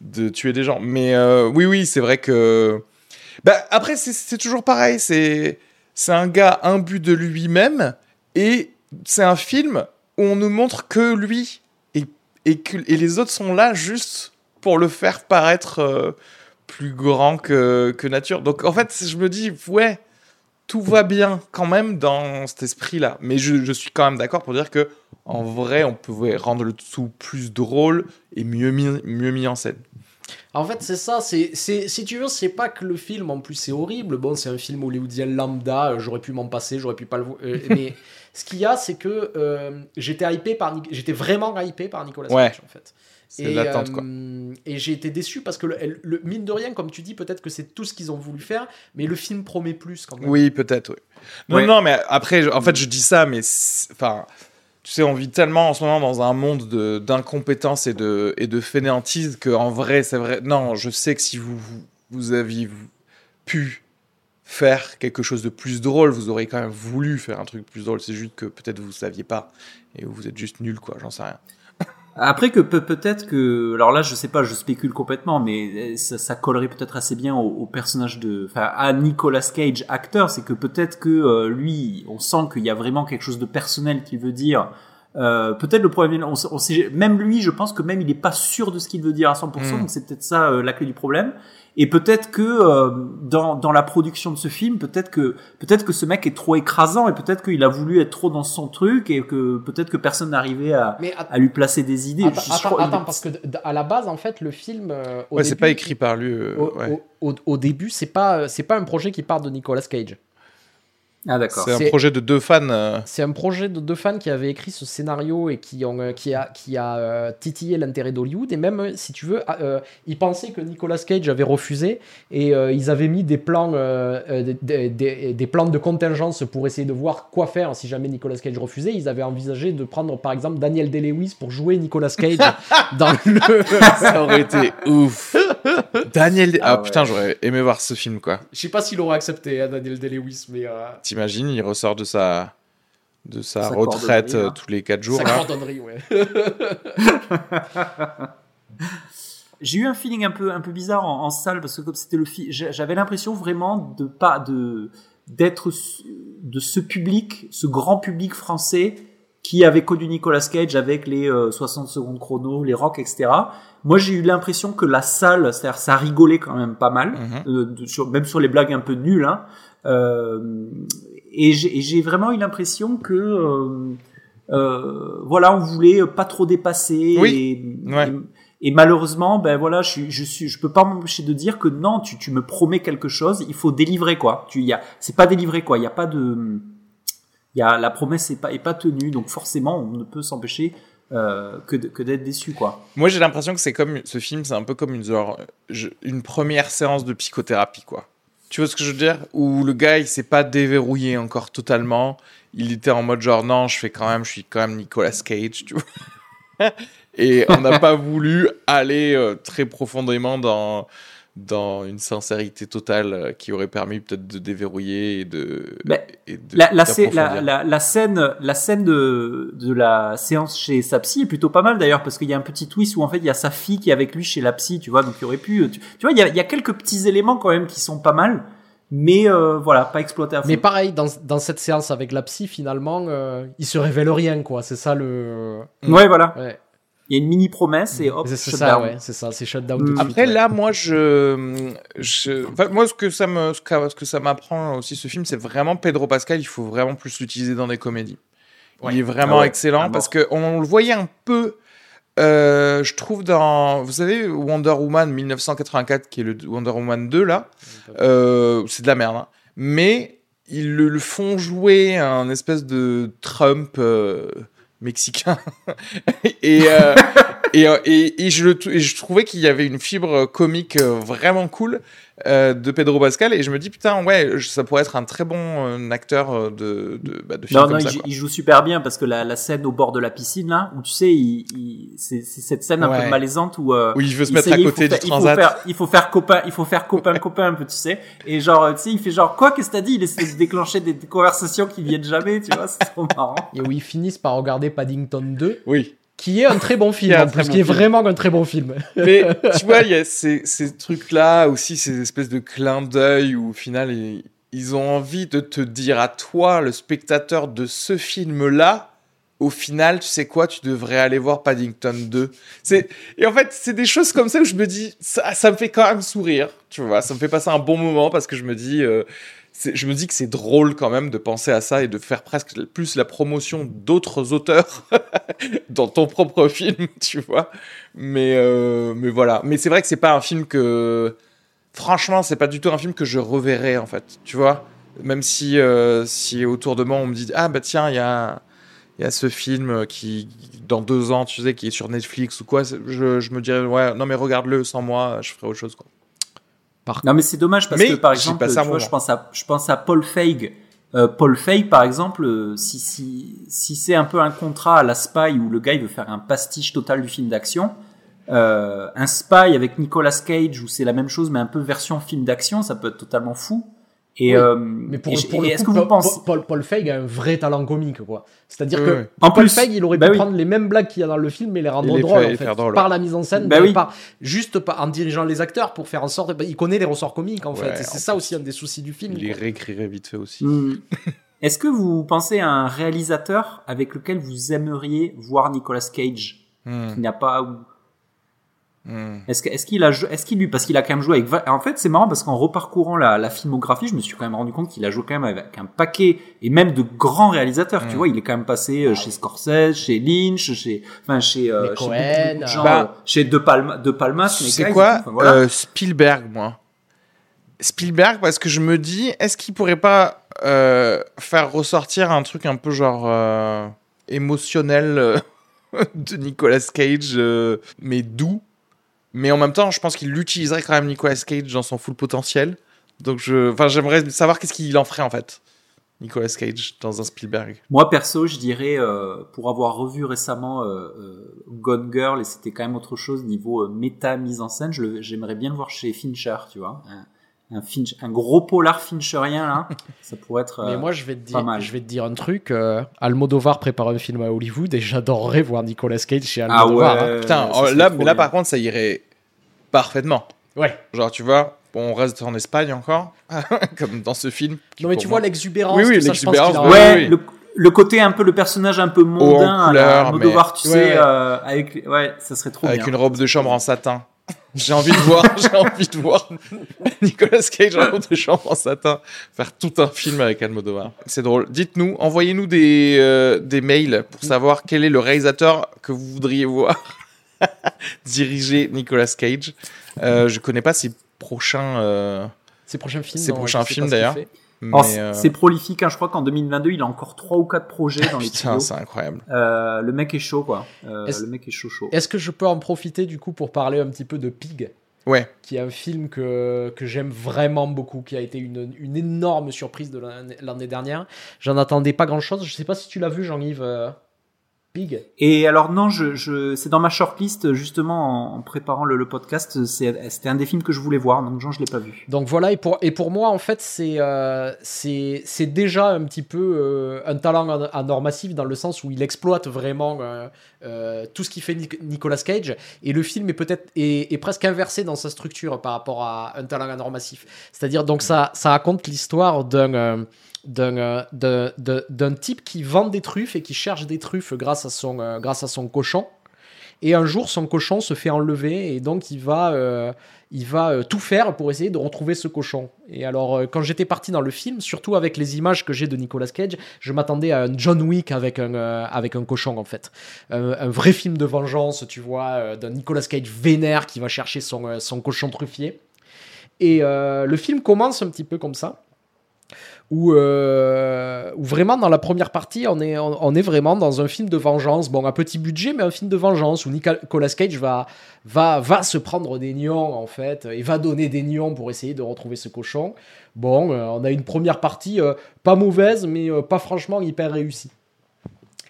de tuer des gens. Mais euh, oui, oui, c'est vrai que... Bah, après, c'est- toujours pareil, c'est c'est un gars imbu de lui-même et c'est un film où on ne montre que lui et, et, les autres sont là juste pour le faire paraître plus grand que, que nature. Donc en fait, je me dis, ouais, tout va bien quand même dans cet esprit-là. Mais je, je suis quand même d'accord pour dire que en vrai, on pouvait rendre le tout plus drôle et mieux mis, mieux mis en scène. En fait, c'est ça. C'est, c'est, si tu veux, c'est pas que le film, en plus, c'est horrible. Bon, c'est un film hollywoodien lambda. euh, J'aurais pu m'en passer, j'aurais pu pas le voir. euh, mais [LAUGHS] ce qu'il y a, c'est que euh, j'étais hypé par, j'étais vraiment hypé par Nicolas Ouais. Cage, en fait. C'est Et, l'attente, euh. Et j'ai été déçu parce que le, le- mine de rien, comme tu dis, peut-être que c'est tout ce qu'ils ont voulu faire, mais le film promet plus quand même. Oui, peut-être, oui. Non, Ouais. non, mais après, en fait, je dis ça, mais enfin, tu sais, on vit tellement en ce moment dans un monde de- d'incompétence et de, et de fainéantise que en vrai, c'est vrai. Non, je sais que si vous, vous, vous aviez pu faire quelque chose de plus drôle, vous auriez quand même voulu faire un truc plus drôle. C'est juste que peut-être vous saviez pas et vous êtes juste nul, quoi. J'en sais rien. Après que peut- peut-être que, alors là je sais pas, je spécule complètement, mais euh, ça, collerait peut-être assez bien au, au personnage de, enfin à Nicolas Cage acteur, c'est que peut-être que euh, lui, on sent qu'il y a vraiment quelque chose de personnel qu'il veut dire. Euh, peut-être le problème, on, sait- on sait, même lui, je pense que même il est pas sûr de ce qu'il veut dire à 100%, Mm. donc c'est peut-être ça euh, la clé du problème. Et peut-être que euh, dans, dans la production de ce film, peut-être que peut-être que ce mec est trop écrasant et peut-être qu'il a voulu être trop dans son truc et que peut-être que personne n'arrivait à, à lui placer des idées. attends, Je- je attends, crois- attends, parce que à la base, en fait, le film. euh, au Ouais, c'est pas écrit par lui. euh, Au, ouais. au- au- au début, c'est pas, c'est pas un projet qui part de Nicolas Cage. Ah d'accord. C'est un projet de deux fans. euh, C'est un projet de deux fans qui avaient écrit ce scénario et qui, ont, euh, qui a, qui a euh, titillé l'intérêt d'Hollywood. Et même, si tu veux, ah, euh, ils pensaient que Nicolas Cage avait refusé et euh, ils avaient mis des plans, euh, des, des- des- des plans de contingence pour essayer de voir quoi faire si jamais Nicolas Cage refusait. Ils avaient envisagé de prendre par exemple Daniel Day-Lewis pour jouer Nicolas Cage [LAUGHS] dans le. Ça aurait été ouf. [LAUGHS] Daniel. Ah, Ah ouais. putain, j'aurais aimé voir ce film, quoi. Je sais pas s'il aurait accepté hein, Daniel Day-Lewis, mais. euh, T'imagines, il ressort de sa, de sa, Sa retraite euh, là. tous les 4 jours. sa cordonnerie, ouais. [LAUGHS] J'ai eu un feeling un peu un peu bizarre en, en salle parce que comme c'était le fi- j'a- j'avais l'impression vraiment de pas de d'être de ce public, ce grand public français qui avait connu Nicolas Cage avec les euh, 60 secondes chrono, les rock, etc. Moi, j'ai eu l'impression que la salle, c'est-à-dire ça rigolait quand même pas mal, Mhm. euh, sur- même sur les blagues un peu nulles. Hein. Euh, et j'ai vraiment eu l'impression que euh, euh, voilà, on voulait pas trop dépasser. Oui. Et, Ouais. et- et malheureusement, ben voilà, je suis, je suis, je peux pas m'empêcher de dire que non, tu, tu me promets quelque chose, il faut délivrer quoi. Tu y a, c'est pas délivré quoi. Il y a pas de, y a la promesse est pas est pas tenue, donc forcément on ne peut s'empêcher euh, que d'être déçu quoi. Moi, j'ai l'impression que c'est comme ce film, c'est un peu comme une, une première séance de psychothérapie, quoi. Tu vois ce que je veux dire? Où le gars, il s'est pas déverrouillé encore totalement. Il était en mode genre, non, je fais quand même, je suis quand même Nicolas Cage, tu vois. [LAUGHS] Et on n'a pas voulu aller euh, très profondément dans, dans une sincérité totale euh, qui aurait permis peut-être de déverrouiller et de. Et de- La, la, la, la, la scène, la scène de, de la séance chez sa psy est plutôt pas mal d'ailleurs parce qu'il y a un petit twist où en fait il y a sa fille qui est avec lui chez la psy, tu vois, donc il aurait pu, tu, tu vois, il y, a, il y a quelques petits éléments quand même qui sont pas mal, mais euh, voilà, pas exploité à fond. Mais pareil, dans, dans cette séance avec la psy, finalement, euh, il se révèle rien, quoi. C'est ça le. Ouais, voilà. Ouais. Il y a une mini promesse et hop, C'est ça, down. ouais. C'est ça, c'est shutdown Mm. tout suite. Après, ouais. là, moi, je, je, enfin, moi, ce que ça me, ce que, ce que ça m'apprend aussi ce film, c'est vraiment Pedro Pascal. Il faut vraiment plus l'utiliser dans des comédies. Il est vraiment Ah ouais, excellent parce que on le voyait un peu. euh, je trouve dans, vous savez, Wonder Woman 1984, qui est le Wonder Woman 2 là, euh, c'est de la merde. hein. Mais ils le, le font jouer un espèce de Trump euh, mexicain. [LAUGHS] Et, euh, et, euh, et, et je, le t- et je trouvais qu'il y avait une fibre comique euh, vraiment cool euh, de Pedro Pascal et je me dis putain ouais ça pourrait être un très bon euh, acteur euh, de, de, bah, de film Non, comme non, ça, il, quoi. il joue super bien parce que la, la scène au bord de la piscine là, où tu sais, il, il- c'est cette scène un Ouais. peu malaisante où euh, où il veut se mettre à côté du il faut transat faire- Il faut faire copain, il faut faire copain copain un peu, tu sais. Et genre, tu sais, il fait genre quoi qu'est-ce que t'as dit? Il essaie de déclencher des, des conversations qui viennent jamais, tu vois, c'est trop marrant. Et où ils finissent par regarder Paddington 2, oui qui est un très bon film, Qui en plus, bon qui est film. vraiment un très bon film. [LAUGHS] Mais tu vois, il y a ces, ces trucs-là aussi, ces espèces de clins d'œil où au final, ils, ils ont envie de te dire à toi, le spectateur de ce film-là, au final, tu sais quoi, tu devrais aller voir Paddington 2. C'est, et en fait, c'est des choses comme ça où je me dis, ça, ça me fait quand même sourire, tu vois, ça me fait passer un bon moment parce que je me dis, euh, je me dis que c'est drôle quand même de penser à ça et de faire presque plus la promotion d'autres auteurs [LAUGHS] dans ton propre film, [LAUGHS] tu vois. Mais, euh, mais voilà. Mais c'est vrai que c'est pas un film que. Franchement, c'est pas du tout un film que je reverrai, en fait. Tu vois Même si, euh, si autour de moi, on me dit Ah, bah tiens, il y a, y a ce film qui, dans deux ans, tu sais, qui est sur Netflix ou quoi. Je, je me dirais Ouais, non, mais regarde-le sans moi, je ferai autre chose, quoi. Non, mais c'est dommage parce Mais que par exemple, tu vois, je pense à, je pense à Paul Feig. Euh, Paul Feig, par exemple, euh, si, si, si c'est un peu un contrat à la Spy où le gars il veut faire un pastiche total du film d'action, euh, un Spy avec Nicolas Cage où c'est la même chose mais un peu version film d'action, ça peut être totalement fou. Et, Oui, euh, Mais pour, et- pour et le est-ce coup, que vous Paul, pensez Paul, Paul Feig a un vrai talent comique, quoi. C'est-à-dire Oui, que. En Paul plus, Feig, il aurait bah pu oui. prendre les mêmes blagues qu'il y a dans le film et les rendre Et les drôles, faire- en et fait. faire drôle, par la mise en scène, Bah mais oui. par, juste par- en dirigeant les acteurs pour faire en sorte... bah, il connaît les ressorts comiques, en Ouais, fait. Et en c'est ça plus. aussi un des soucis du film. Il les réécrirait vite fait aussi. Hmm. [LAUGHS] Est-ce que vous pensez à un réalisateur avec lequel vous aimeriez voir Nicolas Cage Hmm, Il n'y a pas hmm. Est-ce est-ce qu'il a, est-ce qu'il lui, parce qu'il a quand même joué avec, en fait, c'est marrant parce qu'en reparcourant la, la filmographie, je me suis quand même rendu compte qu'il a joué quand même avec un paquet et même de grands réalisateurs. Tu Mm. vois, il est quand même passé euh, chez Scorsese, chez Lynch, chez, enfin, chez, euh, chez Cohen, beaucoup, beaucoup de gens, bah, euh, chez De Palma, De sais guys, quoi enfin, voilà. Euh, Spielberg, moi? Spielberg, parce que je me dis, est-ce qu'il pourrait pas euh, faire ressortir un truc un peu genre euh, émotionnel euh, [LAUGHS] de Nicolas Cage, euh, mais doux? Mais en même temps, je pense qu'il utiliserait quand même Nicolas Cage dans son full potentiel. Donc, je, enfin, j'aimerais savoir qu'est-ce qu'il en ferait en fait, Nicolas Cage dans un Spielberg. Moi perso, je dirais euh, pour avoir revu récemment euh, euh, Gone Girl et c'était quand même autre chose niveau euh, méta mise en scène. J'aimerais bien le voir chez Fincher, tu vois, un, Finch, un gros polar Fincherien là. [LAUGHS] ça pourrait être. Mais euh, moi, je vais te dire, mal. je vais te dire un truc. euh, Almodovar prépare un film à Hollywood et j'adorerais voir Nicolas Cage chez ah Almodovar. ouais. hein. Putain, oh, là, là par contre, ça irait parfaitement. Ouais. Genre, tu vois, bon, on reste en Espagne encore, [LAUGHS] comme dans ce film. Non, mais tu moi- vois l'exubérance. Oui, oui, tout ça, je pense l'exubérance, a- Ouais, oui. Le, le côté un peu le personnage un peu mondain, à la couleur, Almodovar, mais- tu Ouais, sais, ouais. euh, avec ouais, ça serait trop avec bien. une robe de chambre en satin. J'ai envie de voir, [LAUGHS] j'ai envie de voir Nicolas Cage en de chambre en satin faire tout un film avec Almodovar. C'est drôle. Dites-nous, envoyez-nous des, euh, des mails pour savoir quel est le réalisateur que vous voudriez voir [LAUGHS] diriger Nicolas Cage. Euh, je connais pas ses prochains. euh, Ses prochains films. Ses prochains films, d'ailleurs. Euh, C'est prolifique, hein, je crois qu'en 2022, il a encore trois ou quatre projets dans [LAUGHS] les Putain, c'est incroyable. Euh, le mec est chaud, quoi. Euh, le mec est chaud, chaud. Est-ce que je peux en profiter du coup pour parler un petit peu de Pig? Ouais. qui est un film que, que j'aime vraiment beaucoup, qui a été une, une énorme surprise de l'année- dernière. J'en attendais pas grand chose. Je sais pas si tu l'as vu, Jean-Yves. Pig. Et alors non, je, je c'est dans ma shortlist justement en, en préparant le, le podcast. C'était un des films que je voulais voir, donc Jean, je l'ai pas vu. Donc voilà, et pour, et pour moi, en fait, c'est euh, c'est c'est déjà un petit peu euh, un talent Nord Massif dans le sens où il exploite vraiment euh, euh, tout ce qui fait Nic- Nicolas Cage. Et le film est peut-être est, est presque inversé dans sa structure par rapport à un talent à Nord Massif. C'est-à-dire, donc ça, ça raconte l'histoire d'un. Euh, d'un type qui vend des truffes et qui cherche des truffes grâce à son, euh, grâce à son cochon. Et un jour, son cochon se fait enlever et donc il va, euh, il va tout faire pour essayer de retrouver ce cochon. Et alors, quand j'étais parti dans le film, surtout avec les images que j'ai de Nicolas Cage, je m'attendais à un John Wick avec un, avec un cochon en fait. Un vrai film de vengeance, tu vois, d'un Nicolas Cage vénère qui va chercher son, son cochon truffier. Et le film commence un petit peu comme ça où, euh, où vraiment dans la première partie, on est, on, est vraiment dans un film de vengeance. Bon, à petit budget, mais un film de vengeance où Nicolas Cage va, va, va se prendre des nions en fait et va donner des nions pour essayer de retrouver ce cochon. Bon, euh, on a une première partie euh, pas mauvaise, mais pas franchement hyper réussie.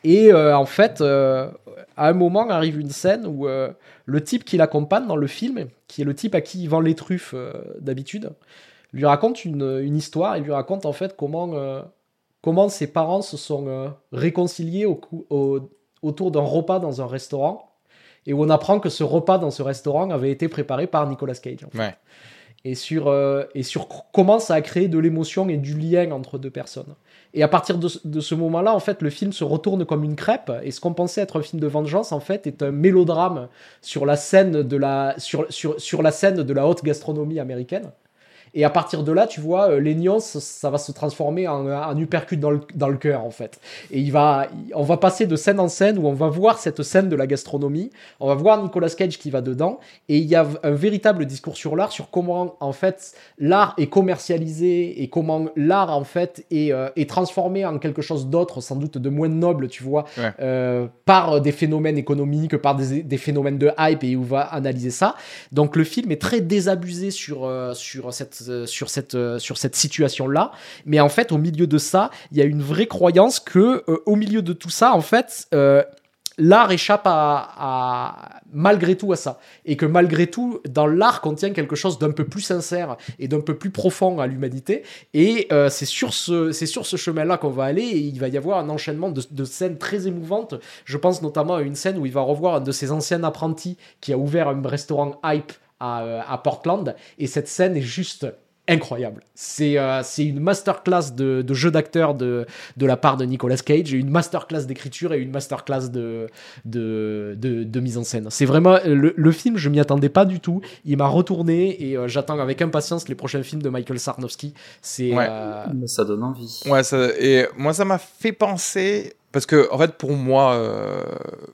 Et en fait, à un moment arrive une scène où le type qui l'accompagne dans le film, qui est le type à qui il vend les truffes d'habitude, lui raconte une, une histoire et lui raconte en fait comment, euh, comment ses parents se sont euh, réconciliés au cou- au- autour d'un repas dans un restaurant et où on apprend que ce repas dans ce restaurant avait été préparé par Nicolas Cage. en fait. Ouais. Et sur, euh, et sur comment ça a créé de l'émotion et du lien entre deux personnes. Et à partir de, ce- de ce moment-là, en fait, le film se retourne comme une crêpe. Et ce qu'on pensait être un film de vengeance, en fait, est un mélodrame sur la scène de la, sur, sur, sur la scène de la haute gastronomie américaine. Et à partir de là, tu vois, euh, ça va se transformer en un uppercut dans le, dans le cœur, en fait. Et il va, on va passer de scène en scène où on va voir cette scène de la gastronomie, on va voir Nicolas Cage qui va dedans, et il y a un véritable discours sur l'art, sur comment, en fait, l'art est commercialisé et comment l'art, en fait, est, euh, est transformé en quelque chose d'autre, sans doute de moins noble, tu vois, Ouais. euh, par des phénomènes économiques, par des, des phénomènes de hype, et où on va analyser ça. Donc le film est très désabusé sur, euh, sur cette, euh, sur cette, euh, sur cette situation-là. Mais en fait, au milieu de ça, il y a une vraie croyance que, euh, au milieu de tout ça, en fait, l'art échappe à, malgré tout à ça. Et que malgré tout, dans l'art contient quelque chose d'un peu plus sincère et d'un peu plus profond à l'humanité. Et c'est sur ce, ce chemin-là qu'on va aller. Et il va y avoir un enchaînement de scènes très émouvantes. Je pense notamment à une scène où il va revoir un de ses anciens apprentis qui a ouvert un restaurant hype à, euh, à Portland. Et cette scène est juste incroyable. C'est euh, c'est une masterclass de, de jeu d'acteur de, de la part de Nicolas Cage, une masterclass d'écriture et une masterclass de, de, de, de mise en scène. C'est vraiment le, le film, je m'y attendais pas du tout. Il m'a retourné et euh, j'attends avec impatience les prochains films de Michael Sarnowski. C'est Ouais. euh, ça donne envie. Ouais, ça, et moi, ça m'a fait penser. Parce que, en fait, pour moi, euh,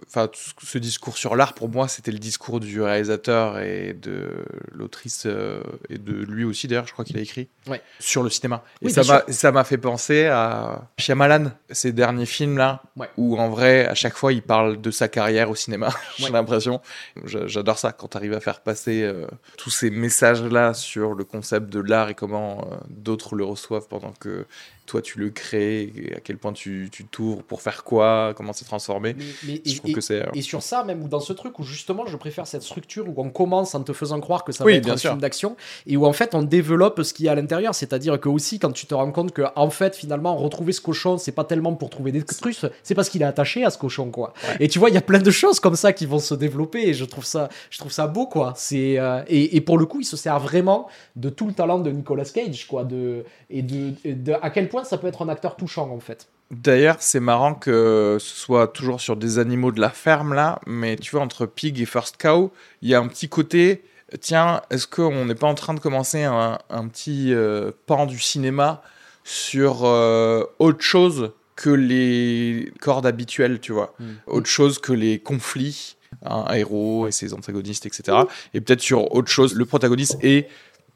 enfin, ce- discours sur l'art, pour moi, c'était le discours du réalisateur et de l'autrice, euh, et de lui aussi, d'ailleurs, je crois qu'il a écrit, Ouais. sur le cinéma. Et Oui, ça m'a ça m'a fait penser à Shyamalan, ces derniers films-là, Ouais. où en vrai, à chaque fois, il parle de sa carrière au cinéma, [LAUGHS] j'ai Ouais. l'impression. J'a- J'adore ça, quand tu arrives à faire passer euh, tous ces messages-là sur le concept de l'art et comment d'autres le reçoivent pendant que toi tu le crées, et à quel point tu tu t'ouvres pour faire quoi, comment c'est transformé. mais- mais- Je et- trouve et- que c'est. euh, Et sur ça, même ou dans ce truc où justement je préfère cette structure où on commence en te faisant croire que ça Oui, va être bien un sûr. film d'action et où en fait on développe ce qu'il y a à l'intérieur. C'est-à-dire que aussi quand tu te rends compte que en fait finalement retrouver ce cochon c'est pas tellement pour trouver des trucs, c'est parce qu'il est attaché à ce cochon quoi. Et tu vois il y a plein de choses comme ça qui vont se développer et je trouve ça, je trouve ça beau quoi. C'est euh, et, et pour le coup il se sert vraiment de tout le talent de Nicolas Cage quoi de et de, et de à quel point ça peut être un acteur touchant en fait. D'ailleurs, c'est marrant que ce soit toujours sur des animaux de la ferme là, mais tu vois, entre Pig et First Cow, il y a un petit côté. Tiens, est-ce qu'on n'est pas en train de commencer un, un petit euh, pan du cinéma sur euh, autre chose que les cordes habituelles, tu vois? Mm. Autre chose que les conflits, un héros et ses antagonistes, etc. Et peut-être sur autre chose, le protagoniste et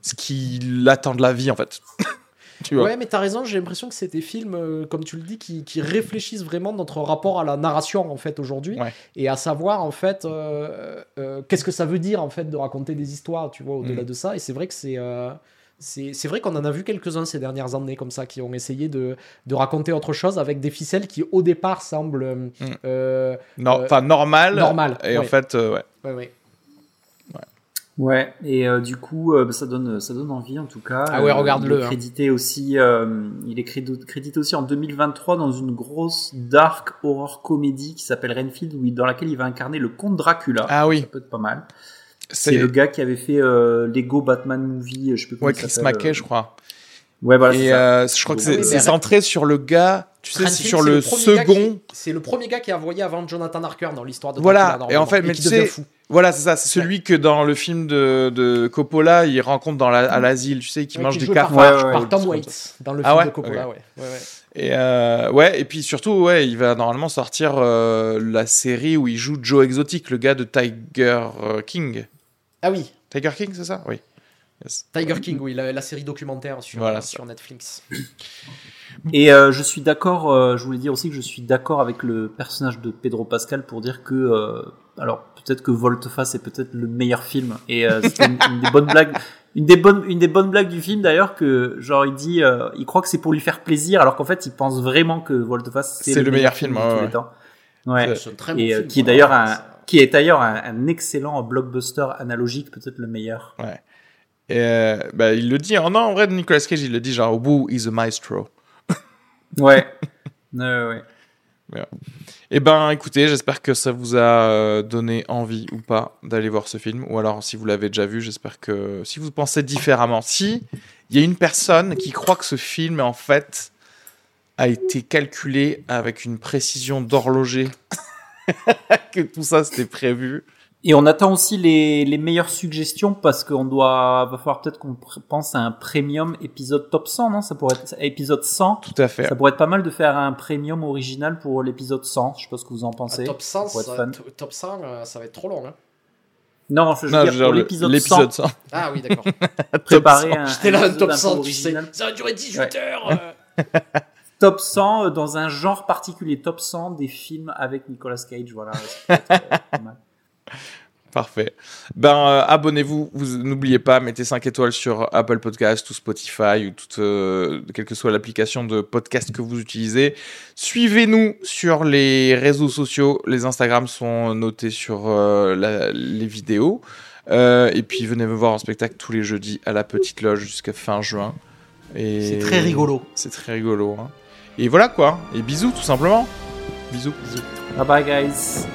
ce qu'il attend de la vie, en fait. Tu vois Ouais, mais t'as raison, j'ai l'impression que c'est des films, euh, comme tu le dis, qui, qui réfléchissent vraiment notre rapport à la narration, en fait, aujourd'hui. Ouais. Et à savoir, en fait, euh, euh, qu'est-ce que ça veut dire, en fait, de raconter des histoires, tu vois, au-delà Mm. de ça. Et c'est vrai que c'est... C'est vrai qu'on en a vu quelques-uns ces dernières années comme ça qui ont essayé de, de raconter autre chose avec des ficelles qui au départ semblent Mm. euh, Euh, Enfin, normal. normal, Et en fait, euh, ouais. ouais, ouais. Et euh, du coup, euh, bah, ça donne, ça donne envie en tout cas. Ah ouais, Euh, regarde-le, Il est hein. crédité aussi, euh, il est crédité, aussi en 2023 dans une grosse dark horror comédie qui s'appelle Renfield, où dans laquelle il va incarner le comte Dracula. Ah oui. Ça peut être pas mal. C'est le gars qui avait fait euh, Lego Batman Movie, je sais plus comment ouais, Chris Mackey, euh, je crois. Ouais, voilà. Et ça. euh, je crois que c'est centré sur le gars. Tu sais, c'est sur le second. C'est le premier gars qui a envoyé avant Jonathan Harker dans l'histoire de Voilà, Dracula, et en fait, mais tu sais, fou. Voilà, c'est ça. C'est celui que dans le film de, de Coppola, il rencontre dans la, à l'asile, tu sais, qui Ouais, mange qui des joue par- cafards. Ouais, Par Tom. Waits dans le Ah film ouais de Coppola, Ok. ouais. ouais, ouais. Et euh, ouais, et puis surtout, ouais, il va normalement sortir euh, la série où il joue Joe Exotic, le gars de Tiger euh, King. Ah oui, Tiger King, c'est ça? Oui. Yes. Tiger King, oui, la, la série documentaire sur, Voilà, sur Netflix. Et euh, je suis d'accord, euh, je voulais dire aussi que je suis d'accord avec le personnage de Pedro Pascal pour dire que, euh, alors peut-être que Volteface est peut-être le meilleur film. Et euh, c'est une, une des bonnes blagues, une des bonnes, une des bonnes blagues du film d'ailleurs que genre il dit, euh, il croit que c'est pour lui faire plaisir, alors qu'en fait il pense vraiment que Volteface C'est le meilleur film, de ouais, tous ouais. les temps. Ouais. C'est très bon Et euh, film, qui est d'ailleurs un, qui est d'ailleurs un, un excellent blockbuster analogique, peut-être le meilleur. Et euh, bah, il le dit. Oh, non, en vrai, Nicolas Cage, il le dit genre, Woo is a maestro? [LAUGHS] Ouais. ouais, ouais. Eh ben, écoutez, j'espère que ça vous a euh, donné envie ou pas d'aller voir ce film. Ou alors, si vous l'avez déjà vu, j'espère que si vous pensez différemment, si il y a une personne qui croit que ce film, en fait, a été calculé avec une précision d'horloger, [LAUGHS] que tout ça c'était prévu. Et on attend aussi les, les meilleures suggestions parce qu'on doit, va falloir peut-être qu'on pense à un premium épisode top 100, non? Ça pourrait être épisode 100. Tout à fait. Ça pourrait être pas mal de faire un premium original pour l'épisode 100. Je sais pas ce que vous en Ah, pensez. top 100, pour être ça, t- top 100 euh, ça va être trop long. Hein. Non, je veux Non, dire, je veux pour dire, l'épisode l'épisode 100, 100. Ah oui, d'accord. [LAUGHS] préparer 100. un, J'étais là, un top un peu 100, tu sais. original. Ça va durer 18 Ouais. heures. euh. [LAUGHS] Top 100 euh, dans un genre particulier. Top 100 des films avec Nicolas Cage. Voilà. ça peut être, euh, pas mal. [LAUGHS] Parfait. Ben, euh, abonnez-vous. Vous n'oubliez pas, mettez 5 étoiles sur Apple Podcast ou Spotify ou toute, euh, quelle que soit l'application de podcast que vous utilisez. Suivez-nous sur les réseaux sociaux. Les Instagrams sont notés sur euh, la- les vidéos. Et puis, venez me voir en spectacle tous les jeudis à la Petite Loge jusqu'à fin juin. Et C'est très rigolo. C'est très rigolo. hein. Et voilà quoi. Et bisous tout simplement. Bisous. Bye bye, guys.